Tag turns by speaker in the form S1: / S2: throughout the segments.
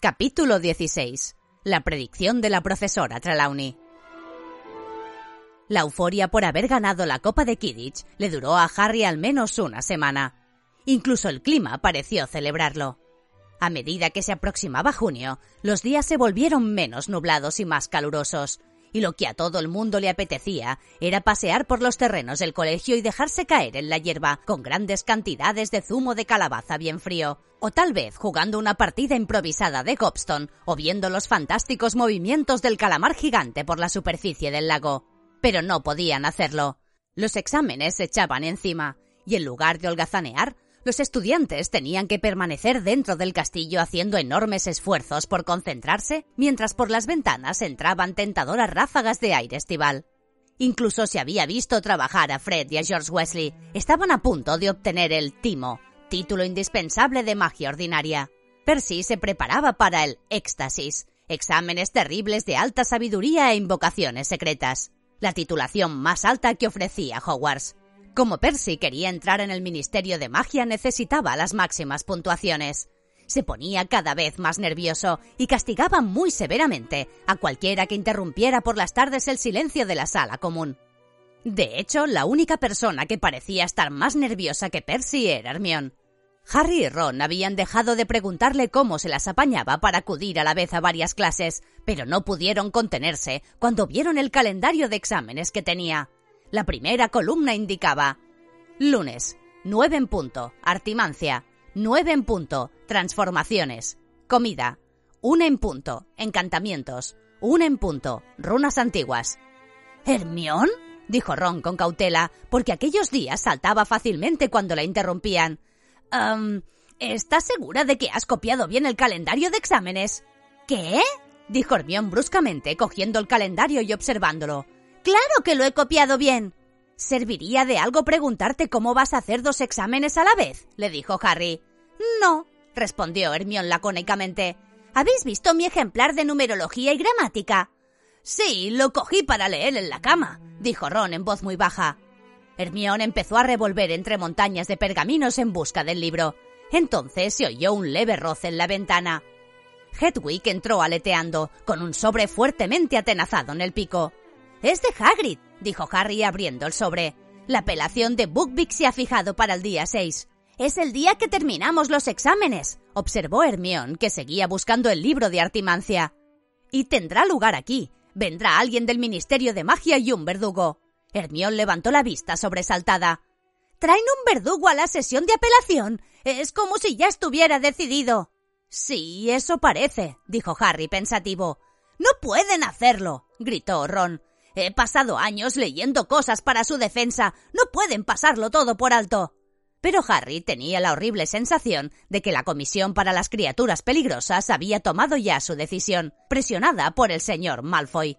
S1: Capítulo 16. La predicción de la profesora Trelawney. La euforia por haber ganado la Copa de Kidditch le duró a Harry al menos una semana. Incluso el clima pareció celebrarlo. A medida que se aproximaba junio, los días se volvieron menos nublados y más calurosos, y lo que a todo el mundo le apetecía era pasear por los terrenos del colegio y dejarse caer en la hierba con grandes cantidades de zumo de calabaza bien frío, o tal vez jugando una partida improvisada de Gobstone o viendo los fantásticos movimientos del calamar gigante por la superficie del lago. Pero no podían hacerlo. Los exámenes se echaban encima, y en lugar de holgazanear, los estudiantes tenían que permanecer dentro del castillo haciendo enormes esfuerzos por concentrarse, mientras por las ventanas entraban tentadoras ráfagas de aire estival. Incluso se había visto trabajar a Fred y a George Wesley. Estaban a punto de obtener el Timo, título indispensable de magia ordinaria. Percy se preparaba para el Éxtasis, exámenes terribles de alta sabiduría e invocaciones secretas, la titulación más alta que ofrecía Hogwarts. Como Percy quería entrar en el Ministerio de Magia, necesitaba las máximas puntuaciones. Se ponía cada vez más nervioso y castigaba muy severamente a cualquiera que interrumpiera por las tardes el silencio de la sala común. De hecho, la única persona que parecía estar más nerviosa que Percy era Hermione. Harry y Ron habían dejado de preguntarle cómo se las apañaba para acudir a la vez a varias clases, pero no pudieron contenerse cuando vieron el calendario de exámenes que tenía. La primera columna indicaba lunes, 9 en punto, artimancia, 9 en punto, transformaciones, comida, 1 en punto, encantamientos, 1 en punto, runas antiguas. ¿Hermión? dijo Ron con cautela, porque aquellos días saltaba fácilmente cuando la interrumpían. ¿Estás segura de que has copiado bien el calendario de exámenes? ¿Qué? dijo Hermión bruscamente, cogiendo el calendario y observándolo. Claro que lo he copiado bien. ¿Serviría de algo preguntarte cómo vas a hacer dos exámenes a la vez? le dijo Harry. No, respondió Hermión lacónicamente. ¿Habéis visto mi ejemplar de numerología y gramática? Sí, lo cogí para leer en la cama, dijo Ron en voz muy baja. Hermión empezó a revolver entre montañas de pergaminos en busca del libro. Entonces se oyó un leve roce en la ventana. Hedwig entró aleteando, con un sobre fuertemente atenazado en el pico. Es de Hagrid, dijo Harry abriendo el sobre. La apelación de Bookbeak se ha fijado para el día 6. Es el día que terminamos los exámenes, observó Hermión, que seguía buscando el libro de artimancia. Y tendrá lugar aquí. Vendrá alguien del Ministerio de Magia y un verdugo. Hermión levantó la vista sobresaltada. ¿Traen un verdugo a la sesión de apelación? Es como si ya estuviera decidido. Sí, eso parece, dijo Harry pensativo. No pueden hacerlo, gritó Ron. He pasado años leyendo cosas para su defensa. No pueden pasarlo todo por alto. Pero Harry tenía la horrible sensación de que la Comisión para las Criaturas Peligrosas había tomado ya su decisión, presionada por el señor Malfoy.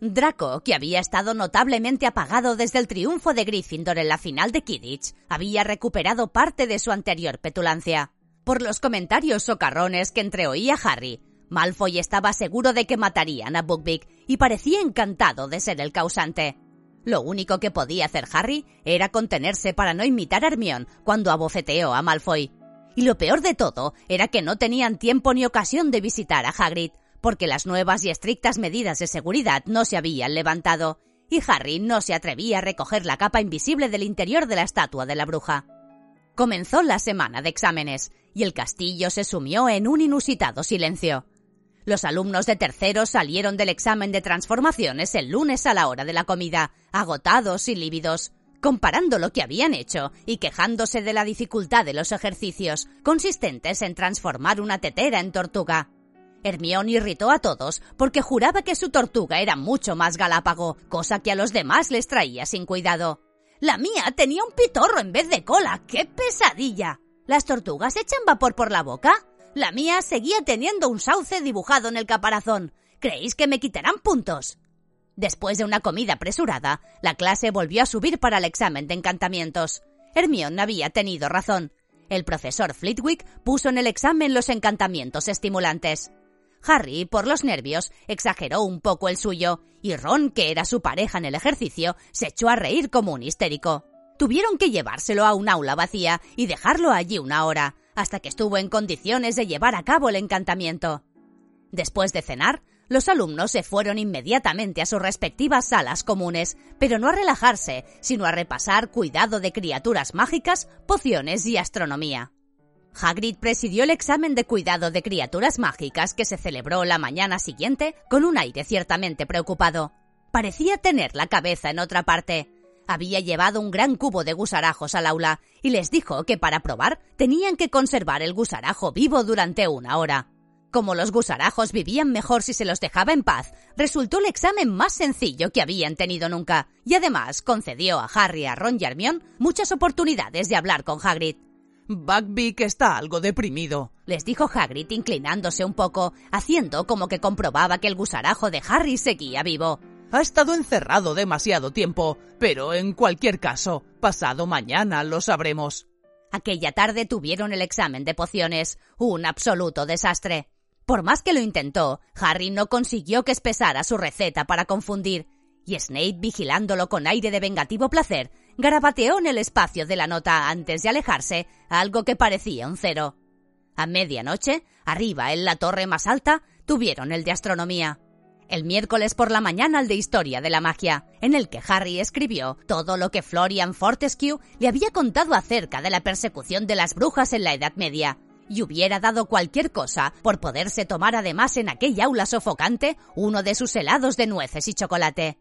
S1: Draco, que había estado notablemente apagado desde el triunfo de Gryffindor en la final de Kidditch, había recuperado parte de su anterior petulancia. Por los comentarios socarrones que entreoía Harry, Malfoy estaba seguro de que matarían a Buckbeak y parecía encantado de ser el causante. Lo único que podía hacer Harry era contenerse para no imitar a Hermione cuando abofeteó a Malfoy. Y lo peor de todo era que no tenían tiempo ni ocasión de visitar a Hagrid, porque las nuevas y estrictas medidas de seguridad no se habían levantado, y Harry no se atrevía a recoger la capa invisible del interior de la estatua de la bruja. Comenzó la semana de exámenes, y el castillo se sumió en un inusitado silencio. Los alumnos de tercero salieron del examen de transformaciones el lunes a la hora de la comida, agotados y lívidos, comparando lo que habían hecho y quejándose de la dificultad de los ejercicios, consistentes en transformar una tetera en tortuga. Hermione irritó a todos porque juraba que su tortuga era mucho más galápago, cosa que a los demás les traía sin cuidado. La mía tenía un pitorro en vez de cola. ¡Qué pesadilla! ¿Las tortugas echan vapor por la boca? La mía seguía teniendo un sauce dibujado en el caparazón. ¿Creéis que me quitarán puntos? Después de una comida apresurada, la clase volvió a subir para el examen de encantamientos. Hermione había tenido razón. El profesor Flitwick puso en el examen los encantamientos estimulantes. Harry, por los nervios, exageró un poco el suyo, y Ron, que era su pareja en el ejercicio, se echó a reír como un histérico. Tuvieron que llevárselo a un aula vacía y dejarlo allí una hora, hasta que estuvo en condiciones de llevar a cabo el encantamiento. Después de cenar, los alumnos se fueron inmediatamente a sus respectivas salas comunes, pero no a relajarse, sino a repasar cuidado de criaturas mágicas, pociones y astronomía. Hagrid presidió el examen de cuidado de criaturas mágicas que se celebró la mañana siguiente con un aire ciertamente preocupado. Parecía tener la cabeza en otra parte. Había llevado un gran cubo de gusarajos al aula y les dijo que para probar tenían que conservar el gusarajo vivo durante una hora. Como los gusarajos vivían mejor si se los dejaba en paz, resultó el examen más sencillo que habían tenido nunca, y además concedió a Harry, a Ron y a Hermione muchas oportunidades de hablar con Hagrid.
S2: Buckbeak está algo deprimido,
S1: les dijo Hagrid inclinándose un poco, haciendo como que comprobaba que el gusarajo de Harry seguía vivo.
S2: Ha estado encerrado demasiado tiempo, pero en cualquier caso, pasado mañana lo sabremos.
S1: Aquella tarde tuvieron el examen de pociones, un absoluto desastre. Por más que lo intentó, Harry no consiguió que espesara su receta para confundir, y Snape, vigilándolo con aire de vengativo placer, garabateó en el espacio de la nota antes de alejarse algo que parecía un cero. A medianoche, arriba en la torre más alta, tuvieron el de astronomía. El miércoles por la mañana el de Historia de la Magia, en el que Harry escribió todo lo que Florian Fortescue le había contado acerca de la persecución de las brujas en la Edad Media, y hubiera dado cualquier cosa por poderse tomar además en aquella aula sofocante uno de sus helados de nueces y chocolate.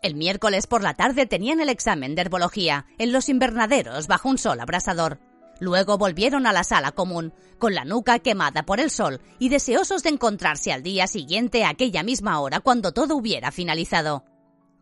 S1: El miércoles por la tarde tenían el examen de herbología en los invernaderos bajo un sol abrasador. Luego volvieron a la sala común, con la nuca quemada por el sol y deseosos de encontrarse al día siguiente a aquella misma hora cuando todo hubiera finalizado.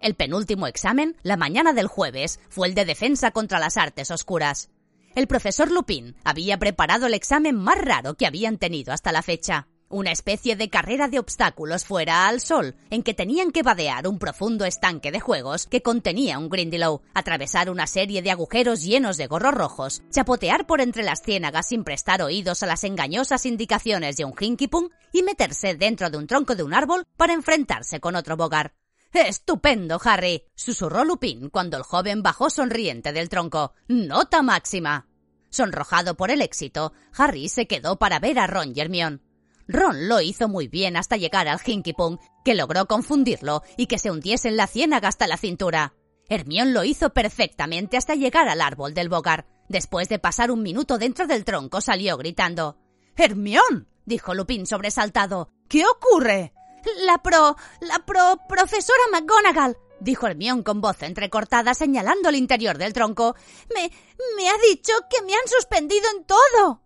S1: El penúltimo examen, la mañana del jueves, fue el de defensa contra las artes oscuras. El profesor Lupin había preparado el examen más raro que habían tenido hasta la fecha. Una especie de carrera de obstáculos fuera al sol, en que tenían que vadear un profundo estanque de juegos que contenía un Grindylow, atravesar una serie de agujeros llenos de gorros rojos, chapotear por entre las ciénagas sin prestar oídos a las engañosas indicaciones de un Hinkipung y meterse dentro de un tronco de un árbol para enfrentarse con otro bogar. ¡Estupendo, Harry! susurró Lupin cuando el joven bajó sonriente del tronco. ¡Nota máxima! Sonrojado por el éxito, Harry se quedó para ver a Ron y. Ron lo hizo muy bien hasta llegar al Hinkipung, que logró confundirlo y que se hundiese en la ciénaga hasta la cintura. Hermión lo hizo perfectamente hasta llegar al árbol del bogar. Después de pasar un minuto dentro del tronco, salió gritando. ¡Hermión! dijo Lupin sobresaltado. ¿Qué ocurre? La pro. la pro. profesora McGonagall. dijo Hermión con voz entrecortada señalando el interior del tronco. Me. me ha dicho que me han suspendido en todo.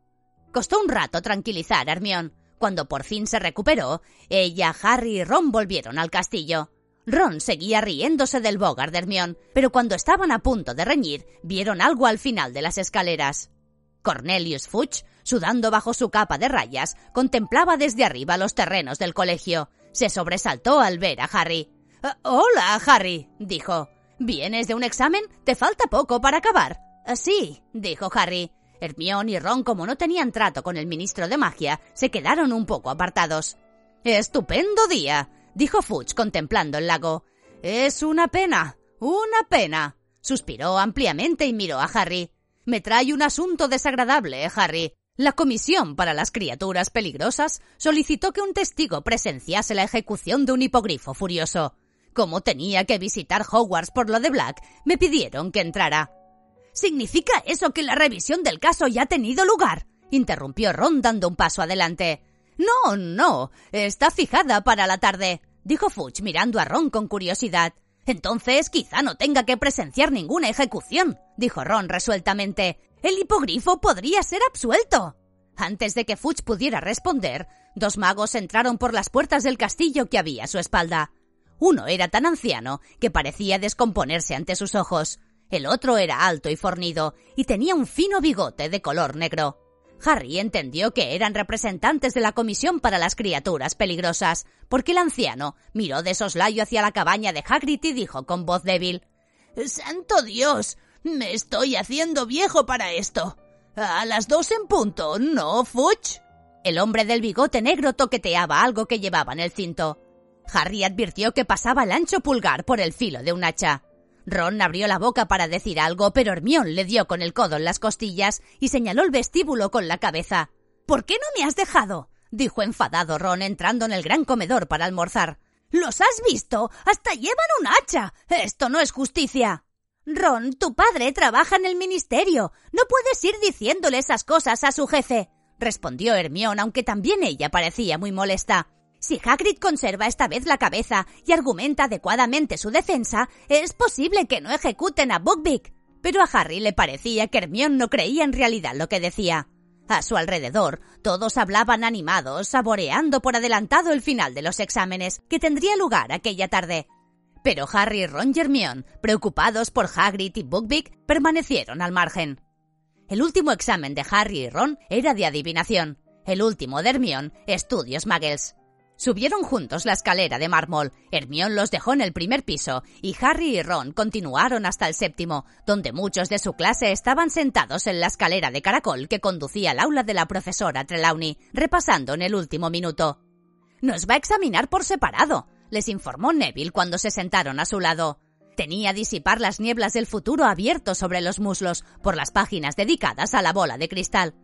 S1: Costó un rato tranquilizar a Hermión. Cuando por fin se recuperó, ella, Harry y Ron volvieron al castillo. Ron seguía riéndose del bogar de Hermione, pero cuando estaban a punto de reñir, vieron algo al final de las escaleras. Cornelius Fudge, sudando bajo su capa de rayas, contemplaba desde arriba los terrenos del colegio. Se sobresaltó al ver a Harry. «Ah, hola, Harry, dijo. ¿Vienes de un examen? Te falta poco para acabar. «Ah, sí, dijo Harry. Hermione y Ron, como no tenían trato con el ministro de magia, se quedaron un poco apartados. Estupendo día, dijo Fudge contemplando el lago. Es una pena, una pena. Suspiró ampliamente y miró a Harry. Me trae un asunto desagradable, Harry. La Comisión para las Criaturas Peligrosas solicitó que un testigo presenciase la ejecución de un hipogrifo furioso. Como tenía que visitar Hogwarts por lo de Black, me pidieron que entrara. ¿Significa eso que la revisión del caso ya ha tenido lugar? interrumpió Ron dando un paso adelante. No, no, está fijada para la tarde, dijo Fudge mirando a Ron con curiosidad. Entonces quizá no tenga que presenciar ninguna ejecución, dijo Ron resueltamente. El hipogrifo podría ser absuelto. Antes de que Fudge pudiera responder, dos magos entraron por las puertas del castillo que había a su espalda. Uno era tan anciano que parecía descomponerse ante sus ojos. El otro era alto y fornido, y tenía un fino bigote de color negro. Harry entendió que eran representantes de la Comisión para las Criaturas Peligrosas, porque el anciano miró de soslayo hacia la cabaña de Hagrid y dijo con voz débil ¡Santo Dios! Me estoy haciendo viejo para esto. A las dos en punto, ¿no, Fuch? El hombre del bigote negro toqueteaba algo que llevaba en el cinto. Harry advirtió que pasaba el ancho pulgar por el filo de un hacha. Ron abrió la boca para decir algo, pero Hermión le dio con el codo en las costillas y señaló el vestíbulo con la cabeza. ¿Por qué no me has dejado? dijo enfadado Ron entrando en el gran comedor para almorzar. ¿Los has visto? Hasta llevan un hacha. Esto no es justicia. Ron, tu padre trabaja en el ministerio. No puedes ir diciéndole esas cosas a su jefe, respondió Hermión, aunque también ella parecía muy molesta. Si Hagrid conserva esta vez la cabeza y argumenta adecuadamente su defensa, es posible que no ejecuten a Buckbeak. Pero a Harry le parecía que Hermione no creía en realidad lo que decía. A su alrededor, todos hablaban animados, saboreando por adelantado el final de los exámenes, que tendría lugar aquella tarde. Pero Harry, Ron y Hermione, preocupados por Hagrid y Buckbeak, permanecieron al margen. El último examen de Harry y Ron era de adivinación. El último de Hermione, estudios muggles. Subieron juntos la escalera de mármol. Hermión los dejó en el primer piso y Harry y Ron continuaron hasta el séptimo, donde muchos de su clase estaban sentados en la escalera de caracol que conducía al aula de la profesora Trelawney, repasando en el último minuto. Nos va a examinar por separado, les informó Neville cuando se sentaron a su lado. Tenía disipar las nieblas del futuro abierto sobre los muslos por las páginas dedicadas a la bola de cristal.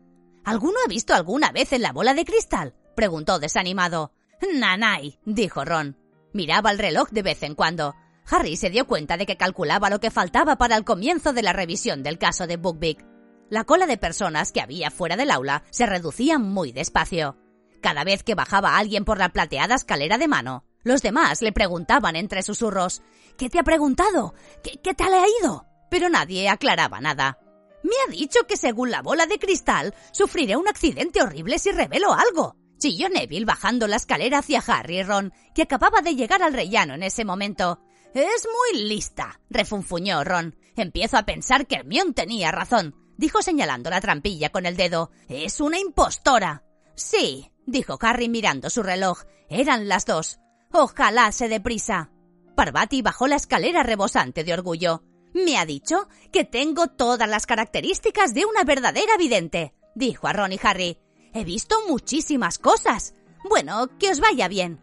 S1: ¿Alguno ha visto alguna vez en la bola de cristal? preguntó desanimado. Nanay, dijo Ron. Miraba el reloj de vez en cuando. Harry se dio cuenta de que calculaba lo que faltaba para el comienzo de la revisión del caso de Buckbeak. La cola de personas que había fuera del aula se reducía muy despacio. Cada vez que bajaba alguien por la plateada escalera de mano, los demás le preguntaban entre susurros ¿Qué te ha preguntado? ¿Qué, qué te ha leído? Pero nadie aclaraba nada. Me ha dicho que según la bola de cristal sufriré un accidente horrible si revelo algo, chilló Neville bajando la escalera hacia Harry y Ron, que acababa de llegar al rellano en ese momento. Es muy lista, refunfuñó Ron. Empiezo a pensar que Hermione tenía razón, dijo señalando la trampilla con el dedo. Es una impostora. Sí, dijo Harry mirando su reloj. Eran las dos. Ojalá se deprisa. Parvati bajó la escalera rebosante de orgullo. Me ha dicho que tengo todas las características de una verdadera vidente, dijo a Ron y Harry. He visto muchísimas cosas. Bueno, que os vaya bien.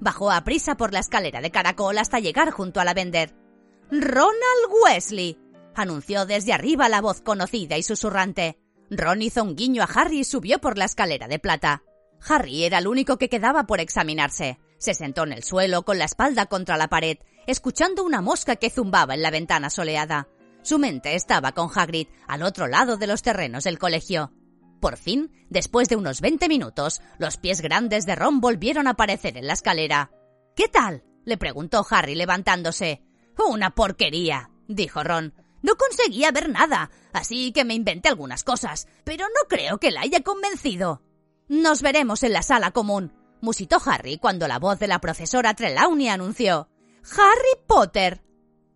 S1: Bajó a prisa por la escalera de caracol hasta llegar junto a la vender. Ronald Wesley, anunció desde arriba la voz conocida y susurrante. Ron hizo un guiño a Harry y subió por la escalera de plata. Harry era el único que quedaba por examinarse. Se sentó en el suelo con la espalda contra la pared, escuchando una mosca que zumbaba en la ventana soleada. Su mente estaba con Hagrid, al otro lado de los terrenos del colegio. Por fin, después de unos veinte minutos, los pies grandes de Ron volvieron a aparecer en la escalera. ¿Qué tal? le preguntó Harry levantándose. Una porquería, dijo Ron. No conseguía ver nada, así que me inventé algunas cosas, pero no creo que la haya convencido. Nos veremos en la sala común, musitó Harry cuando la voz de la profesora Trelawney anunció Harry Potter.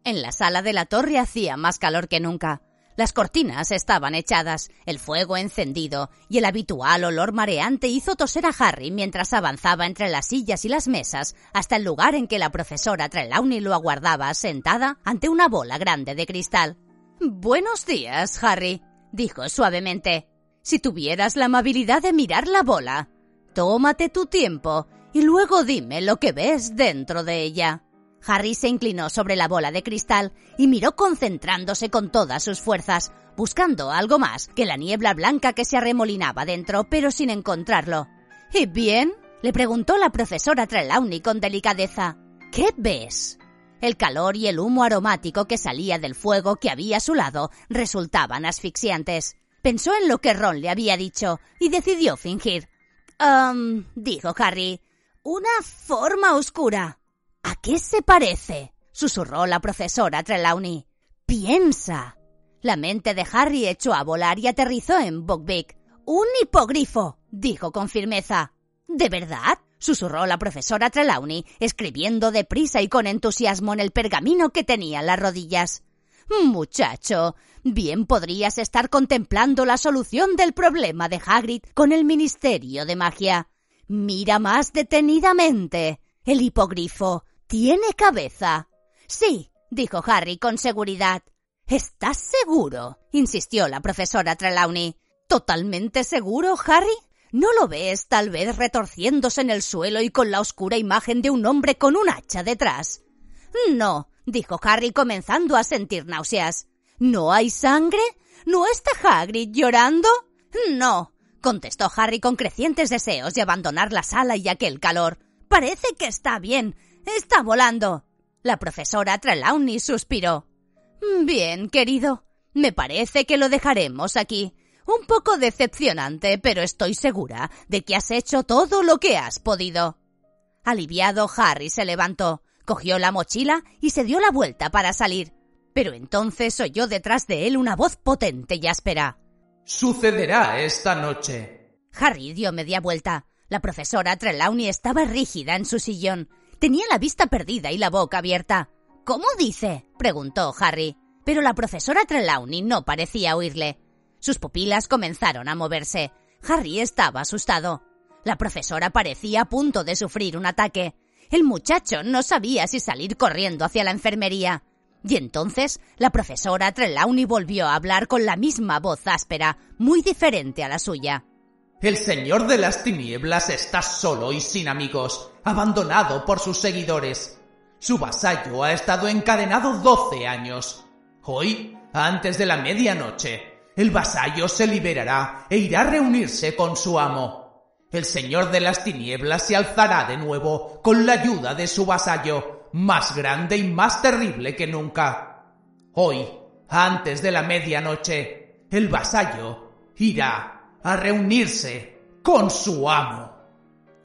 S1: En la sala de la torre hacía más calor que nunca. Las cortinas estaban echadas, el fuego encendido, y el habitual olor mareante hizo toser a Harry mientras avanzaba entre las sillas y las mesas hasta el lugar en que la profesora Trelawney lo aguardaba sentada ante una bola grande de cristal. Buenos días, Harry, dijo suavemente. Si tuvieras la amabilidad de mirar la bola. Tómate tu tiempo y luego dime lo que ves dentro de ella. Harry se inclinó sobre la bola de cristal y miró concentrándose con todas sus fuerzas, buscando algo más que la niebla blanca que se arremolinaba dentro, pero sin encontrarlo. ¿Y bien? le preguntó la profesora Trelawney con delicadeza. ¿Qué ves? El calor y el humo aromático que salía del fuego que había a su lado resultaban asfixiantes. Pensó en lo que Ron le había dicho y decidió fingir. Um, dijo Harry. Una forma oscura. ¿A qué se parece? susurró la profesora Trelawney. Piensa. La mente de Harry echó a volar y aterrizó en Buckbeak. Un hipogrifo, dijo con firmeza. ¿De verdad? susurró la profesora Trelawney, escribiendo deprisa y con entusiasmo en el pergamino que tenía en las rodillas. Muchacho, bien podrías estar contemplando la solución del problema de Hagrid con el Ministerio de Magia. Mira más detenidamente. El hipogrifo tiene cabeza. Sí, dijo Harry con seguridad. ¿Estás seguro? insistió la profesora Trelawney. ¿Totalmente seguro, Harry? ¿No lo ves tal vez retorciéndose en el suelo y con la oscura imagen de un hombre con un hacha detrás? No, dijo Harry comenzando a sentir náuseas. ¿No hay sangre? ¿No está Hagrid llorando? No, contestó Harry con crecientes deseos de abandonar la sala y aquel calor. Parece que está bien. Está volando. La profesora Trelawney suspiró. Bien, querido. Me parece que lo dejaremos aquí. Un poco decepcionante, pero estoy segura de que has hecho todo lo que has podido. Aliviado, Harry se levantó, cogió la mochila y se dio la vuelta para salir. Pero entonces oyó detrás de él una voz potente y áspera.
S3: Sucederá esta noche.
S1: Harry dio media vuelta. La profesora Trelawney estaba rígida en su sillón. Tenía la vista perdida y la boca abierta. ¿Cómo dice? preguntó Harry. Pero la profesora Trelawney no parecía oírle. Sus pupilas comenzaron a moverse. Harry estaba asustado. La profesora parecía a punto de sufrir un ataque. El muchacho no sabía si salir corriendo hacia la enfermería. Y entonces la profesora Trelawney volvió a hablar con la misma voz áspera, muy diferente a la suya.
S3: El señor de las tinieblas está solo y sin amigos, abandonado por sus seguidores. Su vasallo ha estado encadenado doce años. Hoy, antes de la medianoche, el vasallo se liberará e irá a reunirse con su amo. El señor de las tinieblas se alzará de nuevo con la ayuda de su vasallo, más grande y más terrible que nunca. Hoy, antes de la medianoche, el vasallo irá a reunirse con su amo.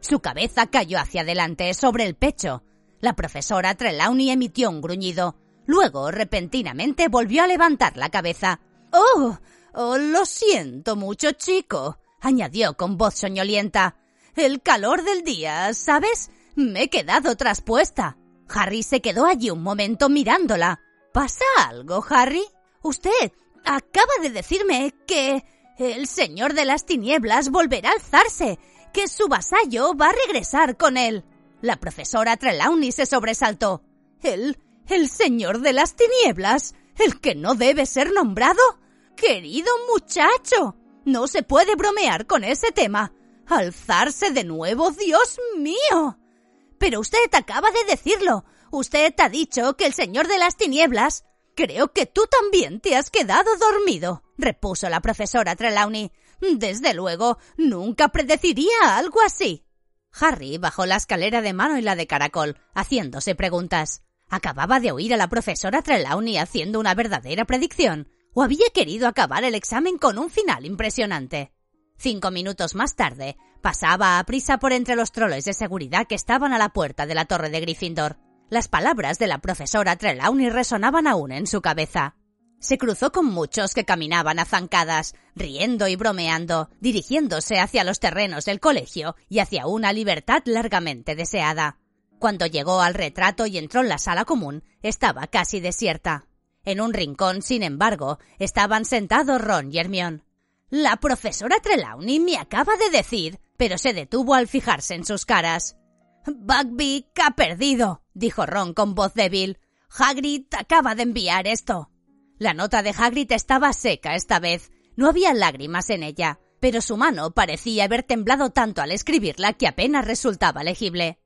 S1: Su cabeza cayó hacia adelante sobre el pecho. La profesora Trelawney emitió un gruñido. Luego, repentinamente, volvió a levantar la cabeza. ¡Oh! Oh, lo siento mucho, chico, añadió con voz soñolienta. El calor del día, ¿sabes? Me he quedado traspuesta. Harry se quedó allí un momento mirándola. ¿Pasa algo, Harry? Usted acaba de decirme que el señor de las tinieblas volverá a alzarse, que su vasallo va a regresar con él. La profesora Trelawney se sobresaltó. ¿El, el señor de las tinieblas? ¿El que no debe ser nombrado? Querido muchacho, no se puede bromear con ese tema. Alzarse de nuevo, Dios mío. Pero usted acaba de decirlo. Usted ha dicho que el señor de las tinieblas. Creo que tú también te has quedado dormido, repuso la profesora Trelawney. Desde luego, nunca predeciría algo así. Harry bajó la escalera de mano y la de caracol, haciéndose preguntas. Acababa de oír a la profesora Trelawney haciendo una verdadera predicción o había querido acabar el examen con un final impresionante. Cinco minutos más tarde, pasaba a prisa por entre los troles de seguridad que estaban a la puerta de la torre de Gryffindor. Las palabras de la profesora Trelawney resonaban aún en su cabeza. Se cruzó con muchos que caminaban a zancadas, riendo y bromeando, dirigiéndose hacia los terrenos del colegio y hacia una libertad largamente deseada. Cuando llegó al retrato y entró en la sala común, estaba casi desierta. En un rincón, sin embargo, estaban sentados Ron y Hermione. La profesora Trelawney me acaba de decir, pero se detuvo al fijarse en sus caras. Bugbeak ha perdido, dijo Ron con voz débil. Hagrid acaba de enviar esto. La nota de Hagrid estaba seca esta vez. No había lágrimas en ella, pero su mano parecía haber temblado tanto al escribirla que apenas resultaba legible.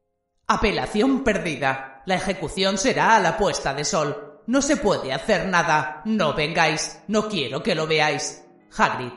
S3: Apelación perdida. La ejecución será a la puesta de sol. No se puede hacer nada. No vengáis. No quiero que lo veáis. Hagrid.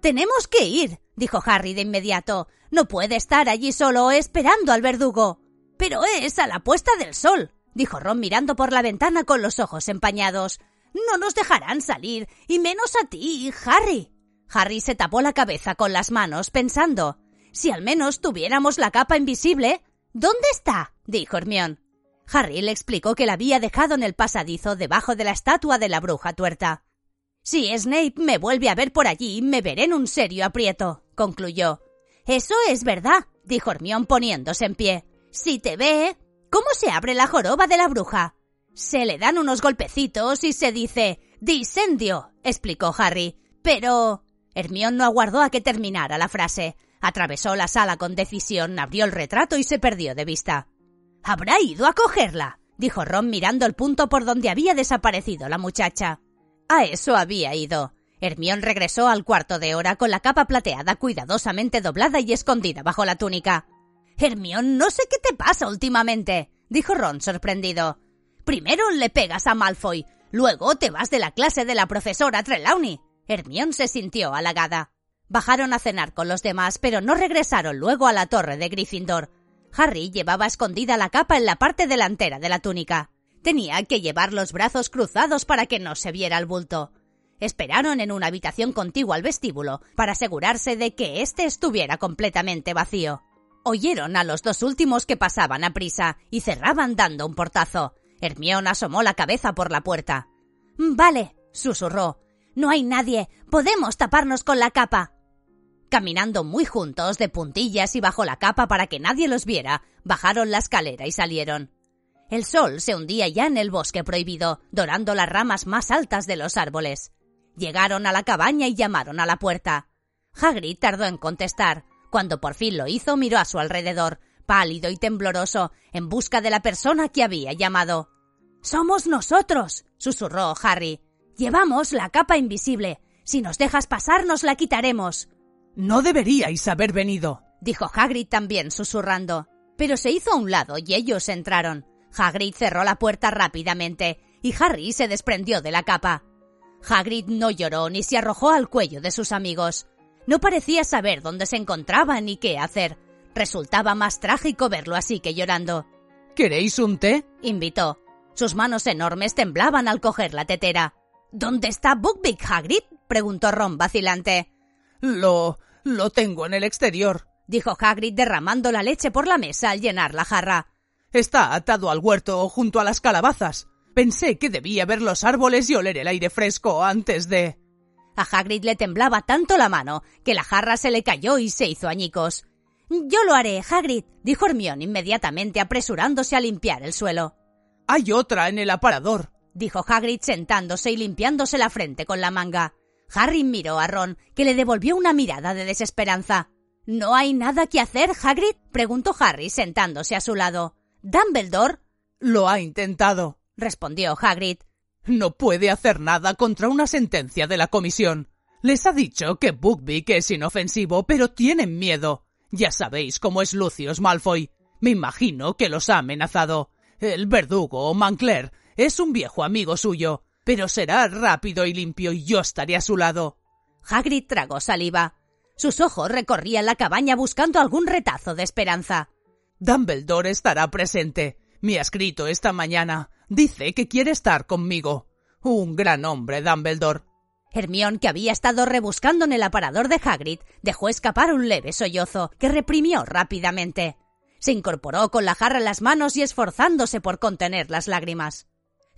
S1: Tenemos que ir, dijo Harry de inmediato. No puede estar allí solo esperando al verdugo. Pero es a la puesta del sol, dijo Ron mirando por la ventana con los ojos empañados. No nos dejarán salir, y menos a ti, Harry. Harry se tapó la cabeza con las manos, pensando si al menos tuviéramos la capa invisible. ¿Dónde está? dijo Hermión. Harry le explicó que la había dejado en el pasadizo debajo de la estatua de la bruja tuerta. Si Snape me vuelve a ver por allí, me veré en un serio aprieto, concluyó. Eso es verdad, dijo Hermión poniéndose en pie. Si te ve. ¿Cómo se abre la joroba de la bruja? Se le dan unos golpecitos y se dice disendio, explicó Harry. Pero. Hermión no aguardó a que terminara la frase. Atravesó la sala con decisión, abrió el retrato y se perdió de vista. Habrá ido a cogerla, dijo Ron mirando el punto por donde había desaparecido la muchacha. A eso había ido. Hermión regresó al cuarto de hora con la capa plateada cuidadosamente doblada y escondida bajo la túnica. Hermión, no sé qué te pasa últimamente, dijo Ron sorprendido. Primero le pegas a Malfoy, luego te vas de la clase de la profesora Trelawney. Hermión se sintió halagada. Bajaron a cenar con los demás, pero no regresaron luego a la torre de Gryffindor. Harry llevaba escondida la capa en la parte delantera de la túnica. Tenía que llevar los brazos cruzados para que no se viera el bulto. Esperaron en una habitación contigua al vestíbulo para asegurarse de que éste estuviera completamente vacío. Oyeron a los dos últimos que pasaban a prisa y cerraban dando un portazo. Hermión asomó la cabeza por la puerta. Vale, susurró. No hay nadie. Podemos taparnos con la capa. Caminando muy juntos, de puntillas y bajo la capa para que nadie los viera, bajaron la escalera y salieron. El sol se hundía ya en el bosque prohibido, dorando las ramas más altas de los árboles. Llegaron a la cabaña y llamaron a la puerta. Hagrid tardó en contestar. Cuando por fin lo hizo, miró a su alrededor, pálido y tembloroso, en busca de la persona que había llamado. Somos nosotros, susurró Harry. Llevamos la capa invisible. Si nos dejas pasar, nos la quitaremos.
S2: No deberíais haber venido,
S1: dijo Hagrid también susurrando. Pero se hizo a un lado y ellos entraron. Hagrid cerró la puerta rápidamente y Harry se desprendió de la capa. Hagrid no lloró ni se arrojó al cuello de sus amigos. No parecía saber dónde se encontraba ni qué hacer. Resultaba más trágico verlo así que llorando.
S2: ¿Queréis un té?
S1: invitó. Sus manos enormes temblaban al coger la tetera. ¿Dónde está Buckbeak, Hagrid? preguntó Ron vacilante.
S2: Lo. lo tengo en el exterior,
S1: dijo Hagrid derramando la leche por la mesa al llenar la jarra.
S2: Está atado al huerto junto a las calabazas. Pensé que debía ver los árboles y oler el aire fresco antes de.
S1: A Hagrid le temblaba tanto la mano que la jarra se le cayó y se hizo añicos. Yo lo haré, Hagrid, dijo Hermione inmediatamente apresurándose a limpiar el suelo.
S2: Hay otra en el aparador,
S1: dijo Hagrid sentándose y limpiándose la frente con la manga. Harry miró a Ron, que le devolvió una mirada de desesperanza. ¿No hay nada que hacer, Hagrid? preguntó Harry sentándose a su lado. ¿Dumbledore?
S2: Lo ha intentado,
S1: respondió Hagrid.
S2: No puede hacer nada contra una sentencia de la comisión. Les ha dicho que Buckbeak es inofensivo, pero tienen miedo. Ya sabéis cómo es Lucius Malfoy. Me imagino que los ha amenazado. El verdugo, Mancler, es un viejo amigo suyo pero será rápido y limpio y yo estaré a su lado.
S1: Hagrid tragó saliva. Sus ojos recorrían la cabaña buscando algún retazo de esperanza.
S2: Dumbledore estará presente. Me ha escrito esta mañana. Dice que quiere estar conmigo. Un gran hombre, Dumbledore.
S1: Hermión, que había estado rebuscando en el aparador de Hagrid, dejó escapar un leve sollozo que reprimió rápidamente. Se incorporó con la jarra en las manos y esforzándose por contener las lágrimas.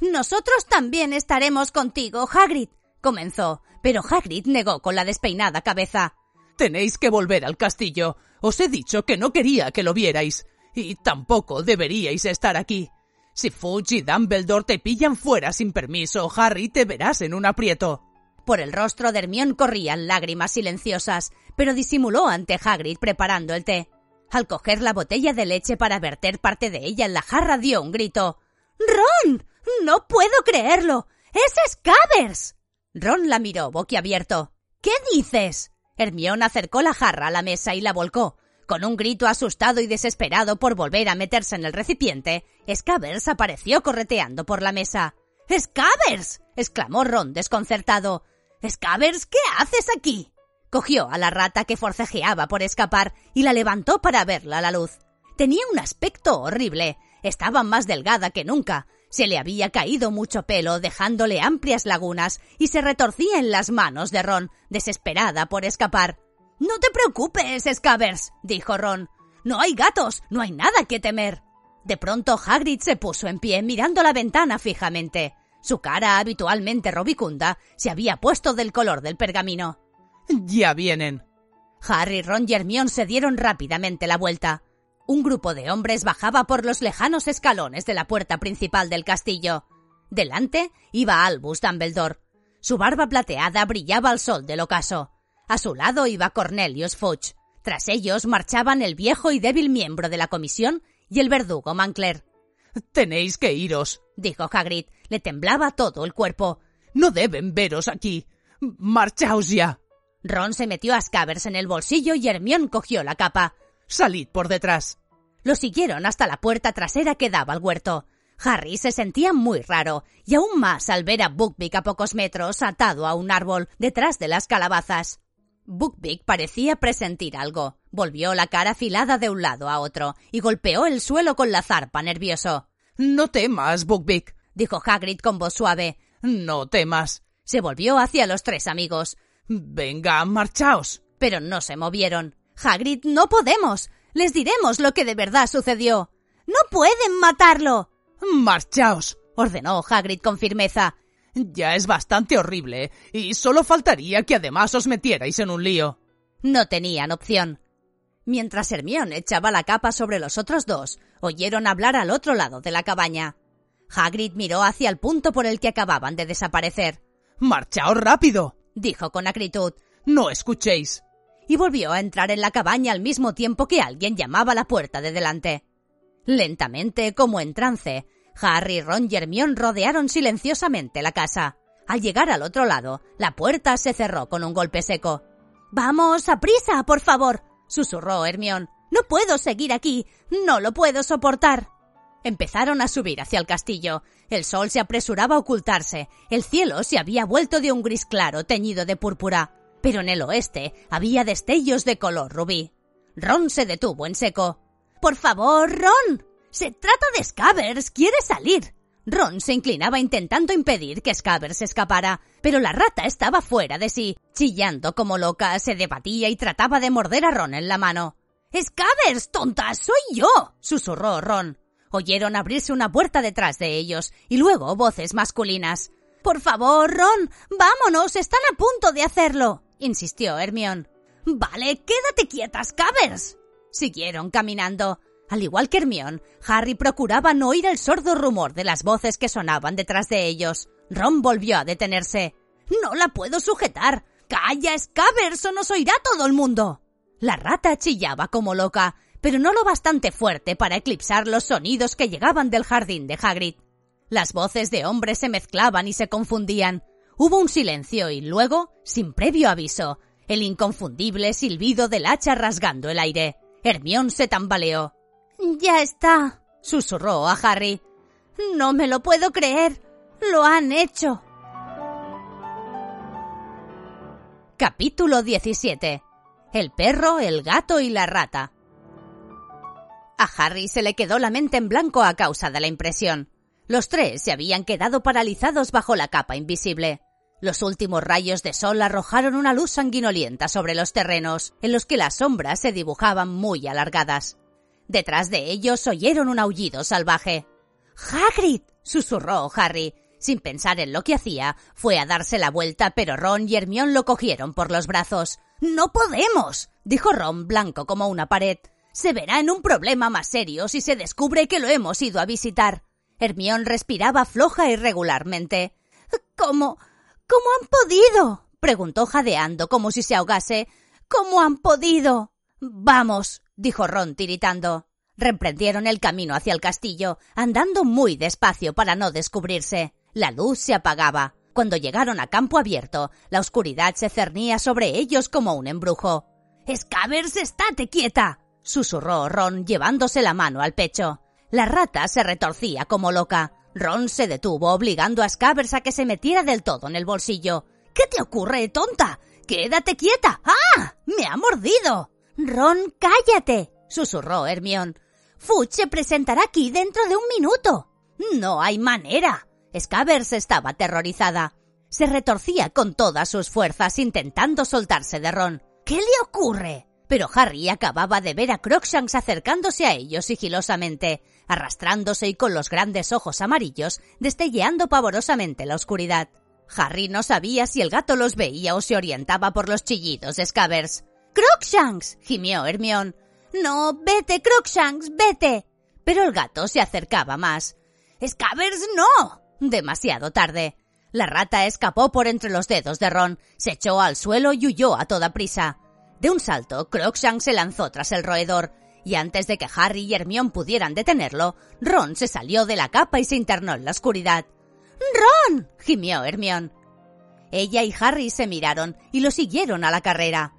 S1: Nosotros también estaremos contigo, Hagrid, comenzó, pero Hagrid negó con la despeinada cabeza.
S2: Tenéis que volver al castillo. Os he dicho que no quería que lo vierais. Y tampoco deberíais estar aquí. Si Fudge y Dumbledore te pillan fuera sin permiso, Harry, te verás en un aprieto.
S1: Por el rostro de Hermión corrían lágrimas silenciosas, pero disimuló ante Hagrid preparando el té. Al coger la botella de leche para verter parte de ella en la jarra dio un grito. ¡Ron! ¡No puedo creerlo! ¡Es Scabbers! Ron la miró boquiabierto. ¿Qué dices? Hermión acercó la jarra a la mesa y la volcó. Con un grito asustado y desesperado por volver a meterse en el recipiente, Scabbers apareció correteando por la mesa. ¡Scabbers! exclamó Ron desconcertado. ¡Scabbers, qué haces aquí? Cogió a la rata que forcejeaba por escapar y la levantó para verla a la luz. Tenía un aspecto horrible. Estaba más delgada que nunca, se le había caído mucho pelo, dejándole amplias lagunas, y se retorcía en las manos de Ron, desesperada por escapar. No te preocupes, Scabbers, dijo Ron. No hay gatos, no hay nada que temer. De pronto Hagrid se puso en pie mirando la ventana fijamente. Su cara, habitualmente robicunda, se había puesto del color del pergamino.
S2: Ya vienen.
S1: Harry, Ron y Hermione se dieron rápidamente la vuelta. Un grupo de hombres bajaba por los lejanos escalones de la puerta principal del castillo. Delante iba Albus Dumbledore. Su barba plateada brillaba al sol del ocaso. A su lado iba Cornelius Fudge. Tras ellos marchaban el viejo y débil miembro de la comisión y el verdugo Mancler.
S2: Tenéis que iros,
S1: dijo Hagrid. Le temblaba todo el cuerpo.
S2: No deben veros aquí. Marchaos ya.
S1: Ron se metió a Scavers en el bolsillo y Hermión cogió la capa.
S2: Salid por detrás.
S1: Lo siguieron hasta la puerta trasera que daba al huerto. Harry se sentía muy raro, y aún más al ver a Buckbeak a pocos metros atado a un árbol detrás de las calabazas. Buckbeak parecía presentir algo. Volvió la cara afilada de un lado a otro y golpeó el suelo con la zarpa nervioso.
S2: No temas, Buckbeak,
S1: dijo Hagrid con voz suave.
S2: No temas.
S1: Se volvió hacia los tres amigos.
S2: Venga, marchaos.
S1: Pero no se movieron. Hagrid, no podemos. Les diremos lo que de verdad sucedió. No pueden matarlo.
S2: Marchaos,
S1: ordenó Hagrid con firmeza.
S2: Ya es bastante horrible, y solo faltaría que además os metierais en un lío.
S1: No tenían opción. Mientras Hermione echaba la capa sobre los otros dos, oyeron hablar al otro lado de la cabaña. Hagrid miró hacia el punto por el que acababan de desaparecer.
S2: Marchaos rápido,
S1: dijo con acritud.
S2: No escuchéis.
S1: Y volvió a entrar en la cabaña al mismo tiempo que alguien llamaba a la puerta de delante. Lentamente, como en trance, Harry, Ron y Hermione rodearon silenciosamente la casa. Al llegar al otro lado, la puerta se cerró con un golpe seco. Vamos, a prisa, por favor, susurró Hermione. No puedo seguir aquí. No lo puedo soportar. Empezaron a subir hacia el castillo. El sol se apresuraba a ocultarse. El cielo se había vuelto de un gris claro teñido de púrpura. Pero en el oeste había destellos de color rubí. Ron se detuvo en seco. Por favor, Ron. Se trata de Scabbers. Quiere salir. Ron se inclinaba intentando impedir que Scabbers escapara, pero la rata estaba fuera de sí. Chillando como loca, se debatía y trataba de morder a Ron en la mano. ¡Scabbers, tonta! ¡Soy yo! susurró Ron. Oyeron abrirse una puerta detrás de ellos y luego voces masculinas. Por favor, Ron, vámonos, están a punto de hacerlo, insistió Hermión. Vale, quédate quieta, Scabbers. Siguieron caminando. Al igual que Hermión, Harry procuraba no oír el sordo rumor de las voces que sonaban detrás de ellos. Ron volvió a detenerse. No la puedo sujetar. Calla, Scabbers, o nos oirá todo el mundo. La rata chillaba como loca, pero no lo bastante fuerte para eclipsar los sonidos que llegaban del jardín de Hagrid. Las voces de hombres se mezclaban y se confundían. Hubo un silencio y luego, sin previo aviso, el inconfundible silbido del hacha rasgando el aire. Hermión se tambaleó. Ya está, susurró a Harry. No me lo puedo creer. Lo han hecho. Capítulo 17. El perro, el gato y la rata. A Harry se le quedó la mente en blanco a causa de la impresión. Los tres se habían quedado paralizados bajo la capa invisible. Los últimos rayos de sol arrojaron una luz sanguinolienta sobre los terrenos, en los que las sombras se dibujaban muy alargadas. Detrás de ellos oyeron un aullido salvaje. ¡Hagrid! susurró Harry. Sin pensar en lo que hacía, fue a darse la vuelta, pero Ron y Hermión lo cogieron por los brazos. ¡No podemos! dijo Ron, blanco como una pared. Se verá en un problema más serio si se descubre que lo hemos ido a visitar. Hermión respiraba floja y regularmente. ¿Cómo? ¿Cómo han podido? preguntó jadeando como si se ahogase. ¿Cómo han podido? Vamos, dijo Ron tiritando. Reemprendieron el camino hacia el castillo, andando muy despacio para no descubrirse. La luz se apagaba. Cuando llegaron a campo abierto, la oscuridad se cernía sobre ellos como un embrujo. Scavers, estate quieta. susurró Ron llevándose la mano al pecho. La rata se retorcía como loca. Ron se detuvo obligando a Scavers a que se metiera del todo en el bolsillo. ¿Qué te ocurre, tonta? Quédate quieta. ¡Ah! Me ha mordido. Ron, cállate. susurró Hermión. Fudge se presentará aquí dentro de un minuto. No hay manera. Scavers estaba aterrorizada. Se retorcía con todas sus fuerzas intentando soltarse de Ron. ¿Qué le ocurre? Pero Harry acababa de ver a Crookshanks acercándose a ellos sigilosamente, arrastrándose y con los grandes ojos amarillos destelleando pavorosamente la oscuridad. Harry no sabía si el gato los veía o se orientaba por los chillidos de Scavers. ¡Crookshanks! gimió Hermión. No, vete, Crookshanks, vete. Pero el gato se acercaba más. ¡Scabbers, no! Demasiado tarde. La rata escapó por entre los dedos de Ron, se echó al suelo y huyó a toda prisa. De un salto, Crookshanks se lanzó tras el roedor, y antes de que Harry y Hermione pudieran detenerlo, Ron se salió de la capa y se internó en la oscuridad. ¡Ron! gimió Hermione. Ella y Harry se miraron y lo siguieron a la carrera.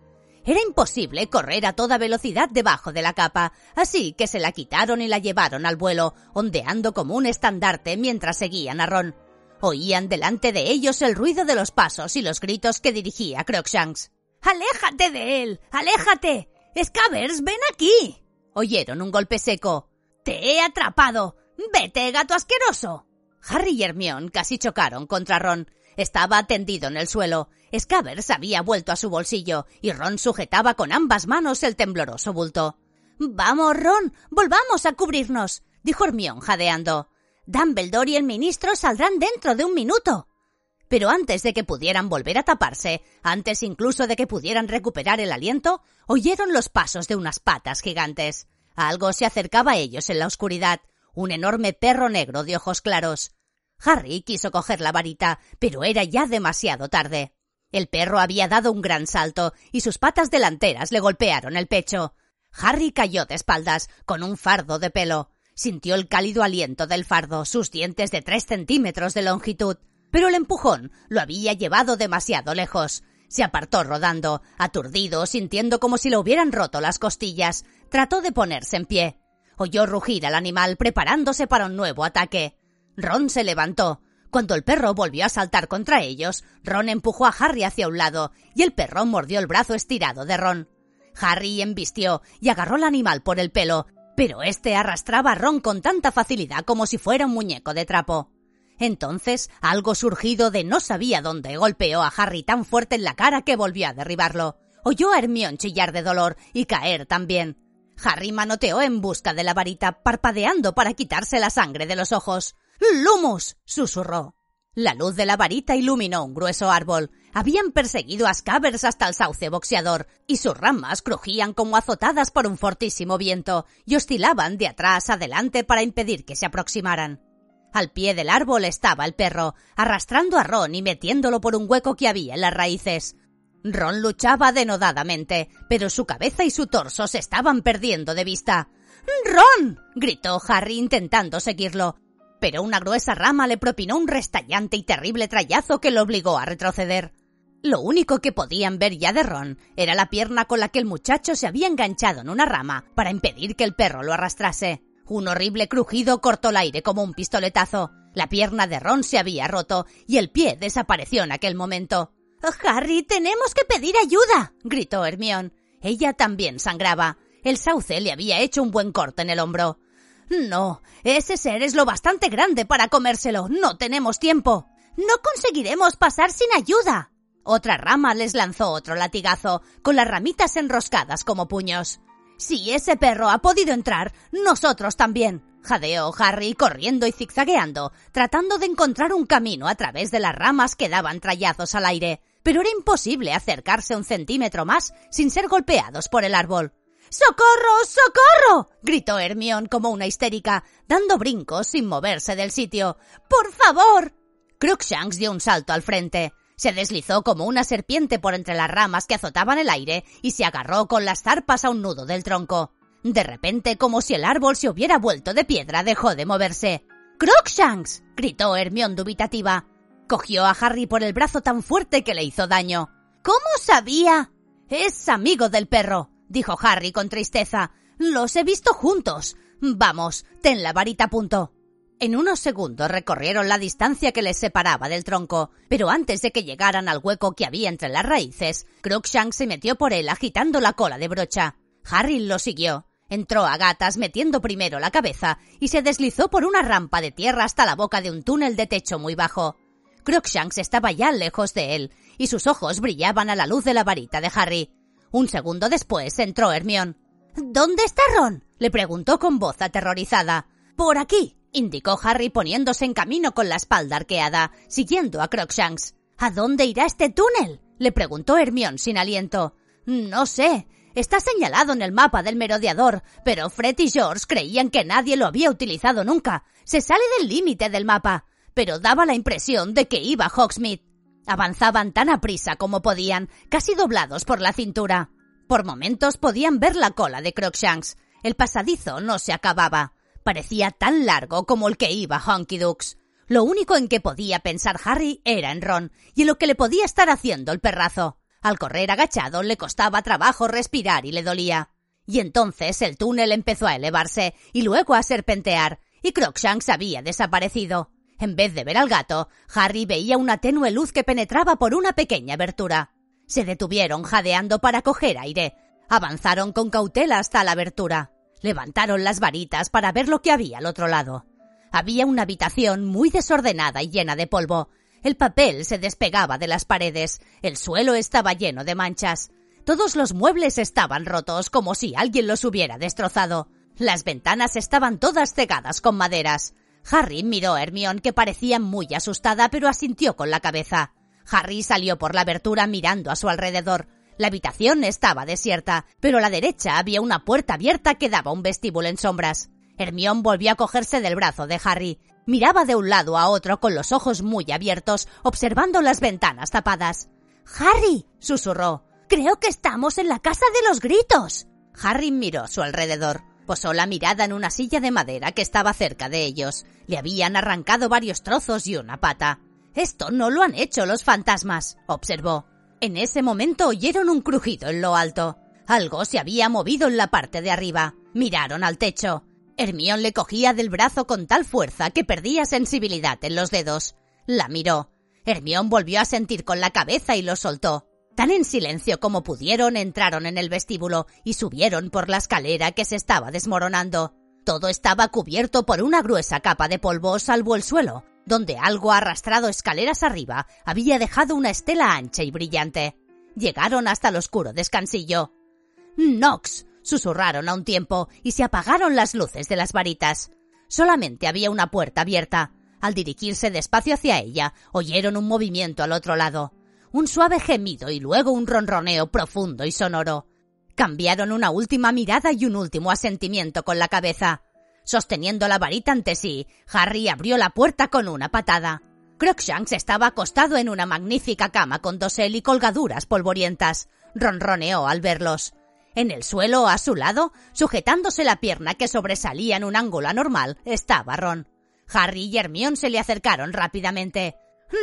S1: Era imposible correr a toda velocidad debajo de la capa, así que se la quitaron y la llevaron al vuelo, ondeando como un estandarte mientras seguían a Ron. Oían delante de ellos el ruido de los pasos y los gritos que dirigía Crookshanks. ¡Aléjate de él! ¡Aléjate! ¡Scabbers, ven aquí! Oyeron un golpe seco. ¡Te he atrapado! ¡Vete, gato asqueroso! Harry y Hermione casi chocaron contra Ron. Estaba tendido en el suelo. Scabbers había vuelto a su bolsillo y Ron sujetaba con ambas manos el tembloroso bulto. Vamos, Ron, volvamos a cubrirnos, dijo Hermione jadeando. Dumbledore y el ministro saldrán dentro de un minuto. Pero antes de que pudieran volver a taparse, antes incluso de que pudieran recuperar el aliento, oyeron los pasos de unas patas gigantes. Algo se acercaba a ellos en la oscuridad, un enorme perro negro de ojos claros. Harry quiso coger la varita, pero era ya demasiado tarde. El perro había dado un gran salto y sus patas delanteras le golpearon el pecho. Harry cayó de espaldas, con un fardo de pelo. Sintió el cálido aliento del fardo, sus dientes de tres centímetros de longitud. Pero el empujón lo había llevado demasiado lejos. Se apartó rodando, aturdido, sintiendo como si le hubieran roto las costillas. Trató de ponerse en pie. Oyó rugir al animal preparándose para un nuevo ataque. Ron se levantó. Cuando el perro volvió a saltar contra ellos, Ron empujó a Harry hacia un lado y el perro mordió el brazo estirado de Ron. Harry embistió y agarró al animal por el pelo, pero este arrastraba a Ron con tanta facilidad como si fuera un muñeco de trapo. Entonces, algo surgido de no sabía dónde golpeó a Harry tan fuerte en la cara que volvió a derribarlo. Oyó a Hermione chillar de dolor y caer también. Harry manoteó en busca de la varita, parpadeando para quitarse la sangre de los ojos. ¡Lumus! susurró. La luz de la varita iluminó un grueso árbol. Habían perseguido a Scabbers hasta el sauce boxeador, y sus ramas crujían como azotadas por un fortísimo viento, y oscilaban de atrás adelante para impedir que se aproximaran. Al pie del árbol estaba el perro, arrastrando a Ron y metiéndolo por un hueco que había en las raíces. Ron luchaba denodadamente, pero su cabeza y su torso se estaban perdiendo de vista. ¡Ron! gritó Harry intentando seguirlo, pero una gruesa rama le propinó un restallante y terrible trayazo que lo obligó a retroceder. Lo único que podían ver ya de Ron era la pierna con la que el muchacho se había enganchado en una rama para impedir que el perro lo arrastrase. Un horrible crujido cortó el aire como un pistoletazo. La pierna de Ron se había roto y el pie desapareció en aquel momento. Harry, tenemos que pedir ayuda, gritó Hermione. Ella también sangraba. El sauce le había hecho un buen corte en el hombro. No, ese ser es lo bastante grande para comérselo. No tenemos tiempo. No conseguiremos pasar sin ayuda. Otra rama les lanzó otro latigazo, con las ramitas enroscadas como puños. Si ese perro ha podido entrar, nosotros también. Jadeó Harry corriendo y zigzagueando, tratando de encontrar un camino a través de las ramas que daban trayazos al aire. Pero era imposible acercarse un centímetro más sin ser golpeados por el árbol. ¡Socorro! ¡Socorro! gritó Hermión como una histérica, dando brincos sin moverse del sitio. ¡Por favor! Crookshanks dio un salto al frente. Se deslizó como una serpiente por entre las ramas que azotaban el aire y se agarró con las zarpas a un nudo del tronco. De repente, como si el árbol se hubiera vuelto de piedra, dejó de moverse. ¡Crookshanks! gritó Hermión dubitativa. Cogió a Harry por el brazo tan fuerte que le hizo daño. ¿Cómo sabía? Es amigo del perro dijo Harry con tristeza. Los he visto juntos. Vamos, ten la varita a punto. En unos segundos recorrieron la distancia que les separaba del tronco, pero antes de que llegaran al hueco que había entre las raíces, Crookshanks se metió por él agitando la cola de brocha. Harry lo siguió. Entró a gatas metiendo primero la cabeza y se deslizó por una rampa de tierra hasta la boca de un túnel de techo muy bajo. Crookshanks estaba ya lejos de él, y sus ojos brillaban a la luz de la varita de Harry. Un segundo después entró Hermión. ¿Dónde está Ron? le preguntó con voz aterrorizada. Por aquí, indicó Harry poniéndose en camino con la espalda arqueada, siguiendo a Crookshanks. ¿A dónde irá este túnel? le preguntó Hermión sin aliento. No sé. Está señalado en el mapa del merodeador, pero Fred y George creían que nadie lo había utilizado nunca. Se sale del límite del mapa, pero daba la impresión de que iba Hogsmeade. Avanzaban tan a prisa como podían, casi doblados por la cintura. Por momentos podían ver la cola de Crookshanks. El pasadizo no se acababa. Parecía tan largo como el que iba Honky Dukes. Lo único en que podía pensar Harry era en Ron y en lo que le podía estar haciendo el perrazo. Al correr agachado le costaba trabajo respirar y le dolía. Y entonces el túnel empezó a elevarse y luego a serpentear, y Crookshanks había desaparecido. En vez de ver al gato, Harry veía una tenue luz que penetraba por una pequeña abertura. Se detuvieron jadeando para coger aire. Avanzaron con cautela hasta la abertura. Levantaron las varitas para ver lo que había al otro lado. Había una habitación muy desordenada y llena de polvo. El papel se despegaba de las paredes. El suelo estaba lleno de manchas. Todos los muebles estaban rotos como si alguien los hubiera destrozado. Las ventanas estaban todas cegadas con maderas. Harry miró a Hermione que parecía muy asustada pero asintió con la cabeza. Harry salió por la abertura mirando a su alrededor. La habitación estaba desierta, pero a la derecha había una puerta abierta que daba un vestíbulo en sombras. Hermión volvió a cogerse del brazo de Harry. Miraba de un lado a otro con los ojos muy abiertos, observando las ventanas tapadas. Harry, susurró. Creo que estamos en la casa de los gritos. Harry miró a su alrededor. Posó la mirada en una silla de madera que estaba cerca de ellos. Le habían arrancado varios trozos y una pata. Esto no lo han hecho los fantasmas, observó. En ese momento oyeron un crujido en lo alto. Algo se había movido en la parte de arriba. Miraron al techo. Hermión le cogía del brazo con tal fuerza que perdía sensibilidad en los dedos. La miró. Hermión volvió a sentir con la cabeza y lo soltó. Tan en silencio como pudieron entraron en el vestíbulo y subieron por la escalera que se estaba desmoronando. Todo estaba cubierto por una gruesa capa de polvo salvo el suelo, donde algo arrastrado escaleras arriba había dejado una estela ancha y brillante. Llegaron hasta el oscuro descansillo. Nox, susurraron a un tiempo y se apagaron las luces de las varitas. Solamente había una puerta abierta. Al dirigirse despacio hacia ella, oyeron un movimiento al otro lado. Un suave gemido y luego un ronroneo profundo y sonoro. Cambiaron una última mirada y un último asentimiento con la cabeza. Sosteniendo la varita ante sí, Harry abrió la puerta con una patada. Crookshanks estaba acostado en una magnífica cama con dosel y colgaduras polvorientas. Ronroneó al verlos. En el suelo, a su lado, sujetándose la pierna que sobresalía en un ángulo anormal, estaba Ron. Harry y Hermione se le acercaron rápidamente.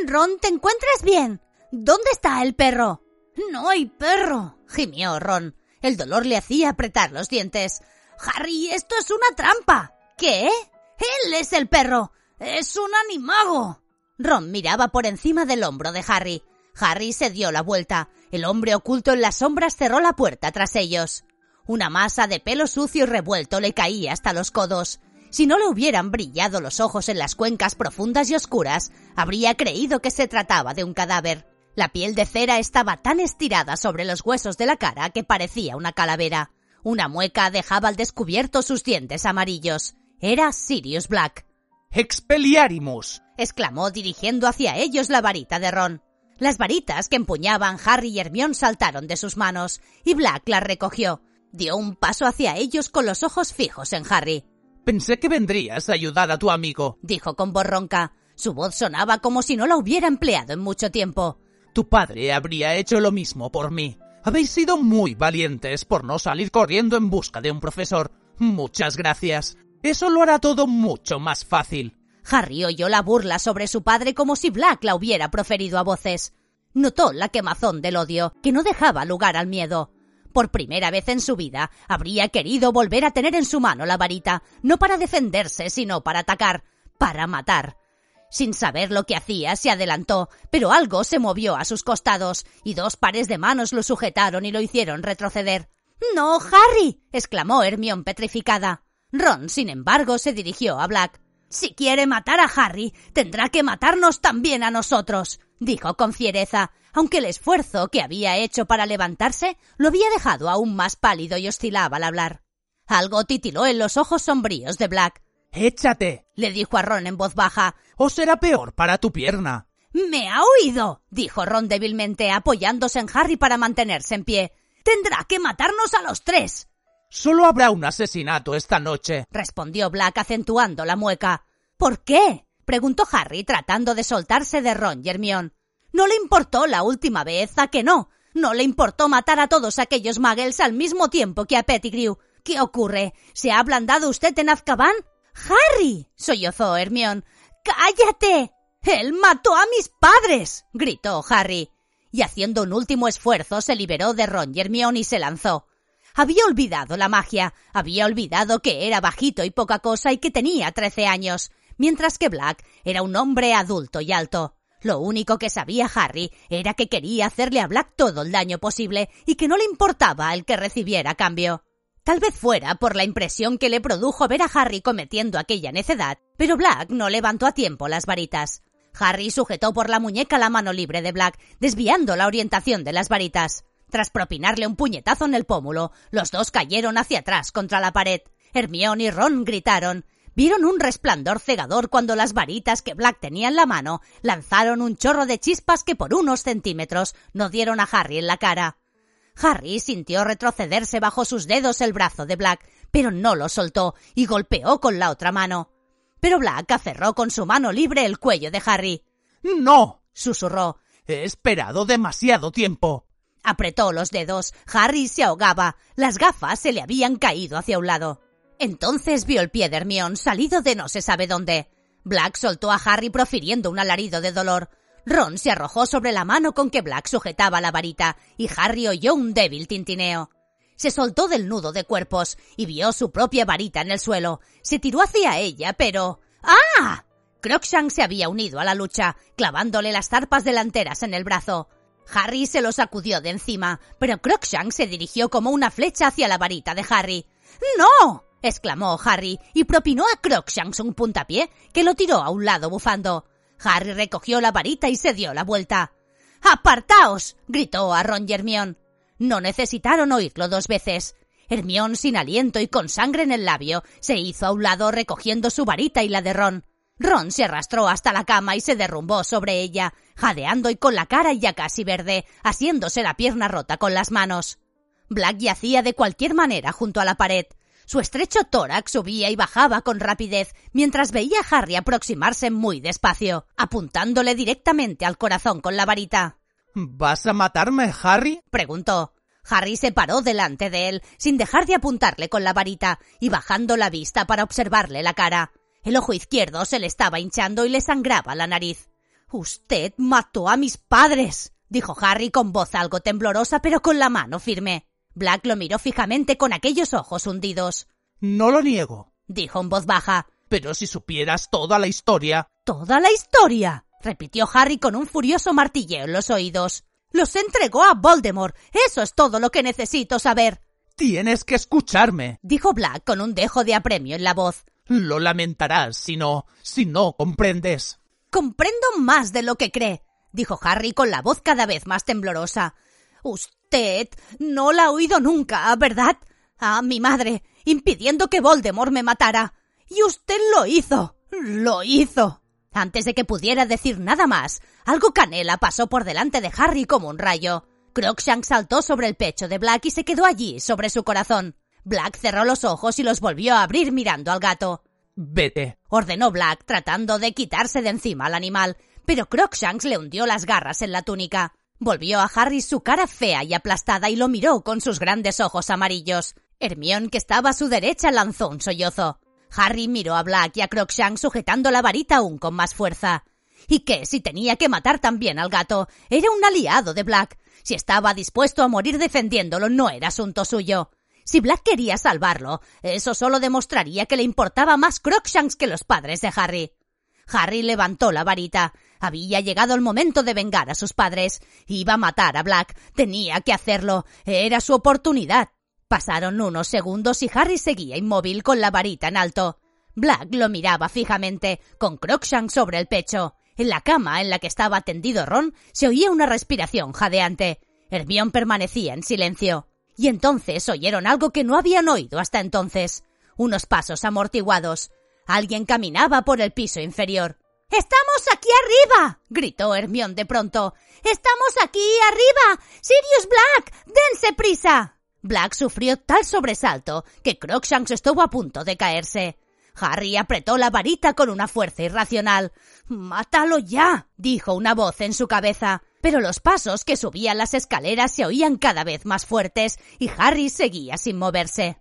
S1: Ron, ¿te encuentras bien? ¿Dónde está el perro? No hay perro, gimió Ron. El dolor le hacía apretar los dientes. Harry, esto es una trampa. ¿Qué? Él es el perro. Es un animago. Ron miraba por encima del hombro de Harry. Harry se dio la vuelta. El hombre oculto en las sombras cerró la puerta tras ellos. Una masa de pelo sucio y revuelto le caía hasta los codos. Si no le hubieran brillado los ojos en las cuencas profundas y oscuras, habría creído que se trataba de un cadáver. La piel de cera estaba tan estirada sobre los huesos de la cara que parecía una calavera. Una mueca dejaba al descubierto sus dientes amarillos. Era Sirius Black.
S3: ¡Expeliarimus!
S1: exclamó dirigiendo hacia ellos la varita de Ron. Las varitas que empuñaban Harry y Hermione saltaron de sus manos, y Black las recogió. Dio un paso hacia ellos con los ojos fijos en Harry.
S3: Pensé que vendrías a ayudar a tu amigo,
S1: dijo con voz ronca. Su voz sonaba como si no la hubiera empleado en mucho tiempo.
S3: Tu padre habría hecho lo mismo por mí. Habéis sido muy valientes por no salir corriendo en busca de un profesor. Muchas gracias. Eso lo hará todo mucho más fácil.
S1: Harry oyó la burla sobre su padre como si Black la hubiera proferido a voces. Notó la quemazón del odio, que no dejaba lugar al miedo. Por primera vez en su vida habría querido volver a tener en su mano la varita, no para defenderse, sino para atacar, para matar. Sin saber lo que hacía, se adelantó, pero algo se movió a sus costados, y dos pares de manos lo sujetaron y lo hicieron retroceder. No, Harry. exclamó Hermión petrificada. Ron, sin embargo, se dirigió a Black. Si quiere matar a Harry, tendrá que matarnos también a nosotros, dijo con fiereza, aunque el esfuerzo que había hecho para levantarse lo había dejado aún más pálido y oscilaba al hablar. Algo titiló en los ojos sombríos de Black.
S3: Échate,
S1: le dijo a Ron en voz baja.
S3: O será peor para tu pierna.
S1: Me ha oído, dijo Ron débilmente, apoyándose en Harry para mantenerse en pie. Tendrá que matarnos a los tres.
S2: Solo habrá un asesinato esta noche,
S1: respondió Black acentuando la mueca. ¿Por qué? preguntó Harry tratando de soltarse de Ron y Hermione. No le importó la última vez, ¿a que no? No le importó matar a todos aquellos muggles al mismo tiempo que a Pettigrew. ¿Qué ocurre? ¿Se ha ablandado usted en Azkaban? ¡Harry! sollozó Hermione. ¡Cállate! ¡Él mató a mis padres! gritó Harry. Y haciendo un último esfuerzo se liberó de Ron y Hermione y se lanzó. Había olvidado la magia, había olvidado que era bajito y poca cosa y que tenía trece años, mientras que Black era un hombre adulto y alto. Lo único que sabía Harry era que quería hacerle a Black todo el daño posible y que no le importaba el que recibiera cambio. Tal vez fuera por la impresión que le produjo ver a Harry cometiendo aquella necedad, pero Black no levantó a tiempo las varitas. Harry sujetó por la muñeca la mano libre de Black, desviando la orientación de las varitas. Tras propinarle un puñetazo en el pómulo, los dos cayeron hacia atrás contra la pared. Hermione y Ron gritaron. Vieron un resplandor cegador cuando las varitas que Black tenía en la mano lanzaron un chorro de chispas que por unos centímetros no dieron a Harry en la cara. Harry sintió retrocederse bajo sus dedos el brazo de Black, pero no lo soltó y golpeó con la otra mano. Pero Black aferró con su mano libre el cuello de Harry.
S2: ¡No!
S1: susurró.
S2: He esperado demasiado tiempo.
S1: Apretó los dedos. Harry se ahogaba. Las gafas se le habían caído hacia un lado. Entonces vio el pie de Hermione salido de no se sabe dónde. Black soltó a Harry profiriendo un alarido de dolor. Ron se arrojó sobre la mano con que Black sujetaba la varita y Harry oyó un débil tintineo. Se soltó del nudo de cuerpos y vio su propia varita en el suelo. Se tiró hacia ella, pero... ¡Ah! Crookshanks se había unido a la lucha, clavándole las zarpas delanteras en el brazo. Harry se lo sacudió de encima, pero Crookshanks se dirigió como una flecha hacia la varita de Harry. ¡No! exclamó Harry y propinó a Crookshanks un puntapié que lo tiró a un lado bufando. Harry recogió la varita y se dio la vuelta. ¡Apartaos! gritó a Ron y Hermione. No necesitaron oírlo dos veces. Hermione, sin aliento y con sangre en el labio, se hizo a un lado recogiendo su varita y la de Ron. Ron se arrastró hasta la cama y se derrumbó sobre ella, jadeando y con la cara ya casi verde, asiéndose la pierna rota con las manos. Black yacía de cualquier manera junto a la pared. Su estrecho tórax subía y bajaba con rapidez mientras veía a Harry aproximarse muy despacio, apuntándole directamente al corazón con la varita.
S2: ¿Vas a matarme, Harry?
S1: preguntó. Harry se paró delante de él, sin dejar de apuntarle con la varita, y bajando la vista para observarle la cara. El ojo izquierdo se le estaba hinchando y le sangraba la nariz. Usted mató a mis padres, dijo Harry con voz algo temblorosa pero con la mano firme. Black lo miró fijamente con aquellos ojos hundidos.
S2: No lo niego,
S1: dijo en voz baja.
S2: Pero si supieras toda la historia.
S1: ¿Toda la historia? repitió Harry con un furioso martilleo en los oídos. Los entregó a Voldemort. Eso es todo lo que necesito saber.
S2: Tienes que escucharme,
S1: dijo Black con un dejo de apremio en la voz.
S2: Lo lamentarás si no, si no comprendes.
S1: Comprendo más de lo que cree, dijo Harry con la voz cada vez más temblorosa. Usted no la ha oído nunca, ¿verdad? A mi madre, impidiendo que Voldemort me matara. Y usted lo hizo. Lo hizo. Antes de que pudiera decir nada más, algo canela pasó por delante de Harry como un rayo. Crookshanks saltó sobre el pecho de Black y se quedó allí, sobre su corazón. Black cerró los ojos y los volvió a abrir mirando al gato.
S2: Vete,
S1: ordenó Black, tratando de quitarse de encima al animal, pero Crookshanks le hundió las garras en la túnica. Volvió a Harry su cara fea y aplastada y lo miró con sus grandes ojos amarillos. Hermión, que estaba a su derecha, lanzó un sollozo. Harry miró a Black y a Crookshanks sujetando la varita aún con más fuerza. ¿Y qué si tenía que matar también al gato? Era un aliado de Black. Si estaba dispuesto a morir defendiéndolo, no era asunto suyo. Si Black quería salvarlo, eso solo demostraría que le importaba más Crookshanks que los padres de Harry. Harry levantó la varita. Había llegado el momento de vengar a sus padres. Iba a matar a Black. Tenía que hacerlo. Era su oportunidad. Pasaron unos segundos y Harry seguía inmóvil con la varita en alto. Black lo miraba fijamente, con Crookshanks sobre el pecho. En la cama en la que estaba tendido Ron se oía una respiración jadeante. Hermión permanecía en silencio. Y entonces oyeron algo que no habían oído hasta entonces. Unos pasos amortiguados. Alguien caminaba por el piso inferior. Estamos aquí arriba. gritó Hermión de pronto. Estamos aquí arriba. Sirius Black. Dense prisa. Black sufrió tal sobresalto que Crookshanks estuvo a punto de caerse. Harry apretó la varita con una fuerza irracional. Mátalo ya. dijo una voz en su cabeza. Pero los pasos que subían las escaleras se oían cada vez más fuertes y Harry seguía sin moverse.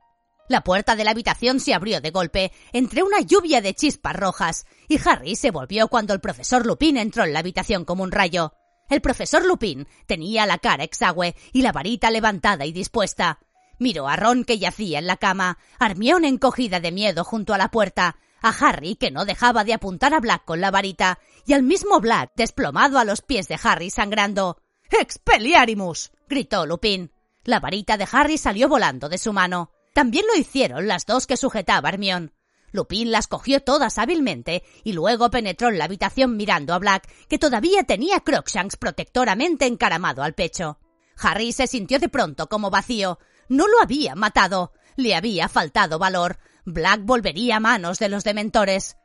S1: La puerta de la habitación se abrió de golpe, entre una lluvia de chispas rojas, y Harry se volvió cuando el profesor Lupin entró en la habitación como un rayo. El profesor Lupin tenía la cara exagüe y la varita levantada y dispuesta. Miró a Ron que yacía en la cama, a Hermione encogida de miedo junto a la puerta, a Harry que no dejaba de apuntar a Black con la varita, y al mismo Black desplomado a los pies de Harry sangrando. ¡Expelliarmus! gritó Lupin. La varita de Harry salió volando de su mano. También lo hicieron las dos que sujetaba Hermione. Lupin las cogió todas hábilmente y luego penetró en la habitación mirando a Black, que todavía tenía Crookshanks protectoramente encaramado al pecho. Harry se sintió de pronto como vacío, no lo había matado. Le había faltado valor. Black volvería a manos de los dementores.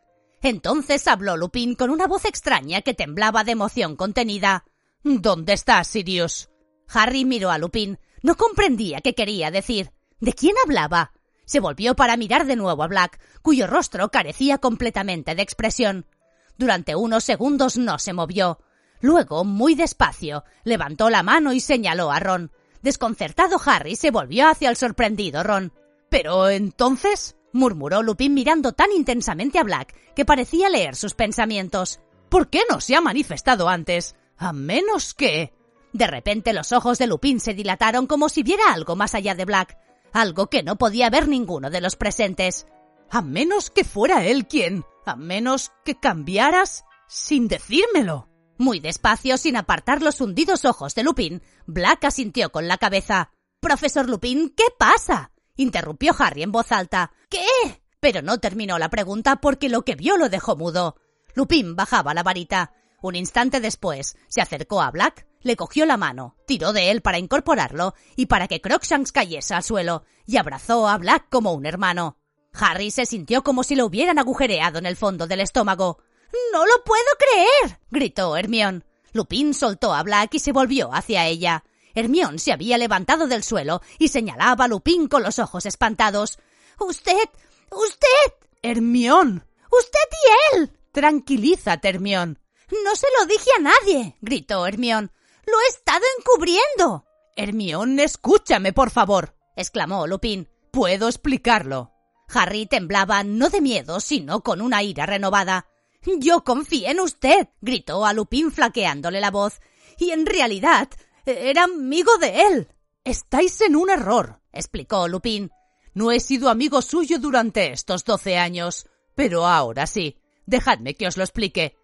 S1: Entonces habló Lupin con una voz extraña que temblaba de emoción contenida. ¿Dónde estás, Sirius? Harry miró a Lupin. No comprendía qué quería decir. ¿De quién hablaba? Se volvió para mirar de nuevo a Black, cuyo rostro carecía completamente de expresión. Durante unos segundos no se movió. Luego, muy despacio, levantó la mano y señaló a Ron. Desconcertado Harry se volvió hacia el sorprendido Ron. Pero entonces, murmuró Lupin mirando tan intensamente a Black que parecía leer sus pensamientos. ¿Por qué no se ha manifestado antes? A menos que. De repente los ojos de Lupin se dilataron como si viera algo más allá de Black, algo que no podía ver ninguno de los presentes. A menos que fuera él quien. A menos que cambiaras sin decírmelo. Muy despacio, sin apartar los hundidos ojos de Lupin, Black asintió con la cabeza. Profesor Lupin, ¿qué pasa? interrumpió Harry en voz alta. ¿Qué? Pero no terminó la pregunta porque lo que vio lo dejó mudo. Lupin bajaba la varita. Un instante después, se acercó a Black, le cogió la mano, tiró de él para incorporarlo y para que Crookshanks cayese al suelo, y abrazó a Black como un hermano. Harry se sintió como si lo hubieran agujereado en el fondo del estómago. ¡No lo puedo creer! gritó Hermión. Lupin soltó a Black y se volvió hacia ella. Hermión se había levantado del suelo y señalaba a Lupin con los ojos espantados. Usted. usted.
S2: Hermión.
S1: Usted y él.
S2: Tranquilízate, Hermión.
S1: No se lo dije a nadie. gritó Hermión. Lo he estado encubriendo.
S2: Hermión, escúchame, por favor.
S1: exclamó Lupin.
S2: Puedo explicarlo.
S1: Harry temblaba no de miedo, sino con una ira renovada. Yo confío en usted, gritó a Lupin flaqueándole la voz. Y en realidad era amigo de él.
S2: Estáis en un error, explicó Lupin. No he sido amigo suyo durante estos doce años, pero ahora sí. Dejadme que os lo explique.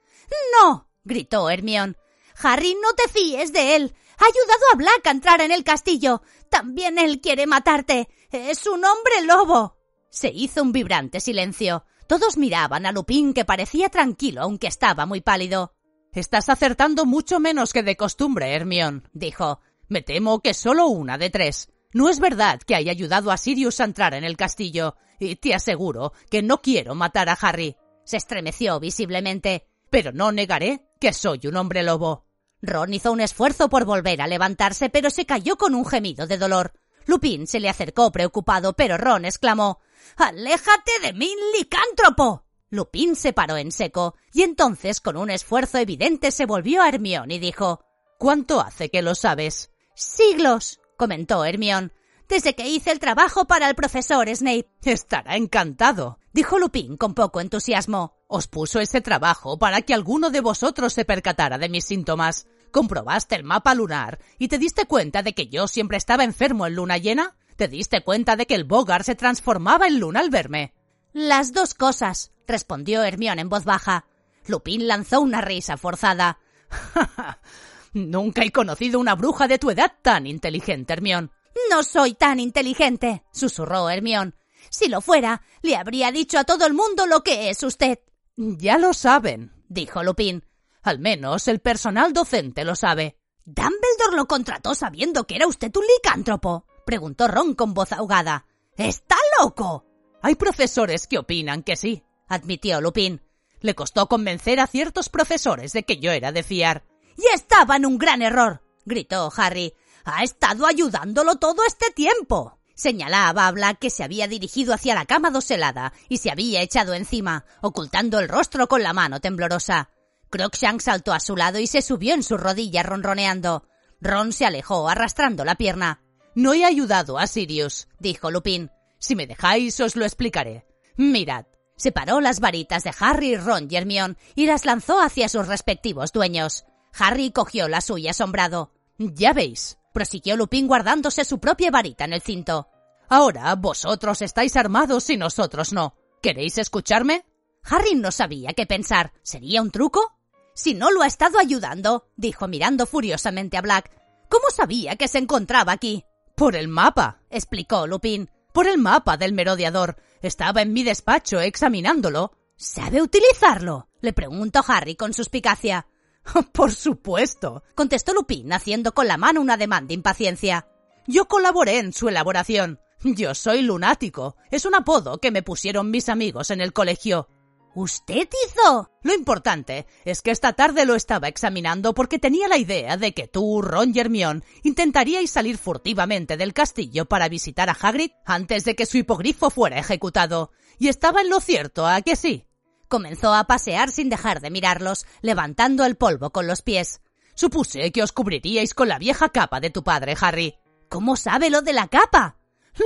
S1: No, gritó Hermión. Harry, no te fíes de él. Ha ayudado a Black a entrar en el castillo. También él quiere matarte. Es un hombre lobo. Se hizo un vibrante silencio. Todos miraban a Lupin que parecía tranquilo aunque estaba muy pálido.
S2: Estás acertando mucho menos que de costumbre, Hermión, dijo. Me temo que solo una de tres. No es verdad que haya ayudado a Sirius a entrar en el castillo, y te aseguro que no quiero matar a Harry. Se estremeció visiblemente. Pero no negaré que soy un hombre lobo. Ron hizo un esfuerzo por volver a levantarse, pero se cayó con un gemido de dolor. Lupin se le acercó preocupado, pero Ron exclamó ¡Aléjate de mí, licántropo! Lupin se paró en seco, y entonces, con un esfuerzo evidente, se volvió a Hermión y dijo ¿Cuánto hace que lo sabes?
S1: Siglos, comentó Hermión. Desde que hice el trabajo para el profesor Snape.
S2: Estará encantado, dijo Lupin con poco entusiasmo. Os puso ese trabajo para que alguno de vosotros se percatara de mis síntomas. ¿Comprobaste el mapa lunar y te diste cuenta de que yo siempre estaba enfermo en luna llena? ¿Te diste cuenta de que el Bogar se transformaba en luna al verme?
S1: Las dos cosas, respondió Hermione en voz baja. Lupin lanzó una risa forzada.
S2: Nunca he conocido una bruja de tu edad tan inteligente, Hermión.
S1: No soy tan inteligente, susurró Hermión. Si lo fuera, le habría dicho a todo el mundo lo que es usted.
S2: Ya lo saben, dijo Lupin. Al menos el personal docente lo sabe.
S1: Dumbledore lo contrató sabiendo que era usted un licántropo preguntó Ron con voz ahogada. ¿Está loco?
S2: Hay profesores que opinan que sí, admitió Lupin. Le costó convencer a ciertos profesores de que yo era de fiar.
S1: Y estaba en un gran error, gritó Harry. Ha estado ayudándolo todo este tiempo. Señalaba a que se había dirigido hacia la cama doselada y se había echado encima, ocultando el rostro con la mano temblorosa. Crookshank saltó a su lado y se subió en sus rodillas ronroneando. Ron se alejó arrastrando la pierna.
S2: No he ayudado a Sirius, dijo Lupin. Si me dejáis os lo explicaré. Mirad.
S1: Separó las varitas de Harry, Ron y y las lanzó hacia sus respectivos dueños. Harry cogió la suya asombrado.
S2: Ya veis,
S1: prosiguió Lupin guardándose su propia varita en el cinto.
S2: Ahora vosotros estáis armados y nosotros no. ¿Queréis escucharme?
S1: Harry no sabía qué pensar. ¿Sería un truco? Si no lo ha estado ayudando, dijo mirando furiosamente a Black. ¿Cómo sabía que se encontraba aquí?
S2: Por el mapa,
S1: explicó Lupin.
S2: Por el mapa del merodeador. Estaba en mi despacho examinándolo.
S1: ¿Sabe utilizarlo? le preguntó Harry con suspicacia.
S2: Por supuesto,
S1: contestó Lupin haciendo con la mano un ademán de impaciencia.
S2: Yo colaboré en su elaboración. Yo soy lunático. Es un apodo que me pusieron mis amigos en el colegio.
S1: ¿Usted hizo?
S2: Lo importante es que esta tarde lo estaba examinando porque tenía la idea de que tú, Ron y Hermione, intentaríais salir furtivamente del castillo para visitar a Hagrid antes de que su hipogrifo fuera ejecutado. Y estaba en lo cierto, ¿a que sí?
S1: Comenzó a pasear sin dejar de mirarlos, levantando el polvo con los pies.
S2: Supuse que os cubriríais con la vieja capa de tu padre, Harry.
S1: ¿Cómo sabe lo de la capa?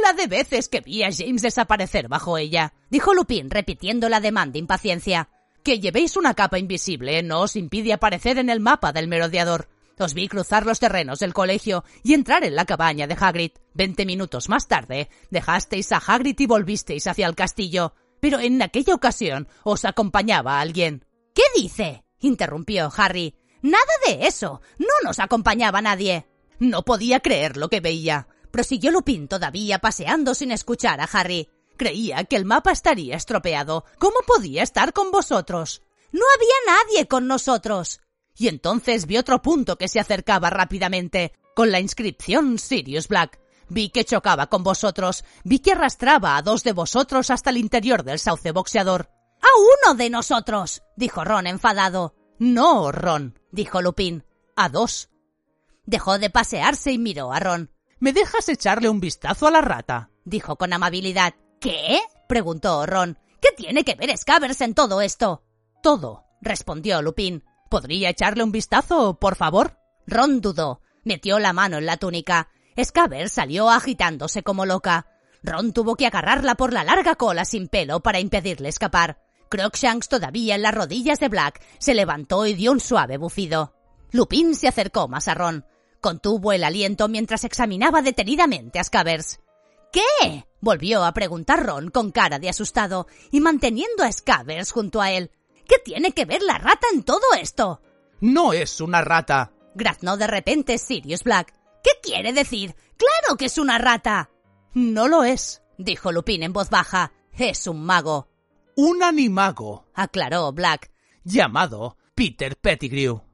S2: La de veces que vi a James desaparecer bajo ella, dijo Lupin repitiendo la demanda de impaciencia. Que llevéis una capa invisible no os impide aparecer en el mapa del merodeador. Os vi cruzar los terrenos del colegio y entrar en la cabaña de Hagrid. Veinte minutos más tarde, dejasteis a Hagrid y volvisteis hacia el castillo pero en aquella ocasión os acompañaba alguien.
S1: ¿Qué dice? interrumpió Harry. Nada de eso. No nos acompañaba nadie.
S2: No podía creer lo que veía.
S1: Prosiguió Lupin todavía paseando sin escuchar a Harry.
S2: Creía que el mapa estaría estropeado. ¿Cómo podía estar con vosotros?
S1: No había nadie con nosotros.
S2: Y entonces vi otro punto que se acercaba rápidamente, con la inscripción Sirius Black. Vi que chocaba con vosotros. Vi que arrastraba a dos de vosotros hasta el interior del sauce boxeador.
S1: ¡A uno de nosotros! dijo Ron enfadado.
S2: No, Ron, dijo Lupin. A dos.
S1: Dejó de pasearse y miró a Ron.
S2: ¿Me dejas echarle un vistazo a la rata?
S1: dijo con amabilidad. ¿Qué? preguntó Ron. ¿Qué tiene que ver Scavers en todo esto?
S2: Todo, respondió Lupin. ¿Podría echarle un vistazo, por favor?
S1: Ron dudó. Metió la mano en la túnica. Scaber salió agitándose como loca. Ron tuvo que agarrarla por la larga cola sin pelo para impedirle escapar. Crookshanks, todavía en las rodillas de Black, se levantó y dio un suave bufido. Lupin se acercó más a Ron. Contuvo el aliento mientras examinaba detenidamente a Scavers. ¿Qué? volvió a preguntar Ron con cara de asustado y manteniendo a Scavers junto a él. ¿Qué tiene que ver la rata en todo esto?
S3: No es una rata.
S1: graznó de repente Sirius Black. ¿Qué quiere decir? ¡Claro que es una rata!
S2: No lo es,
S1: dijo Lupin en voz baja. Es un mago.
S3: Un animago,
S1: aclaró Black.
S3: Llamado Peter Pettigrew.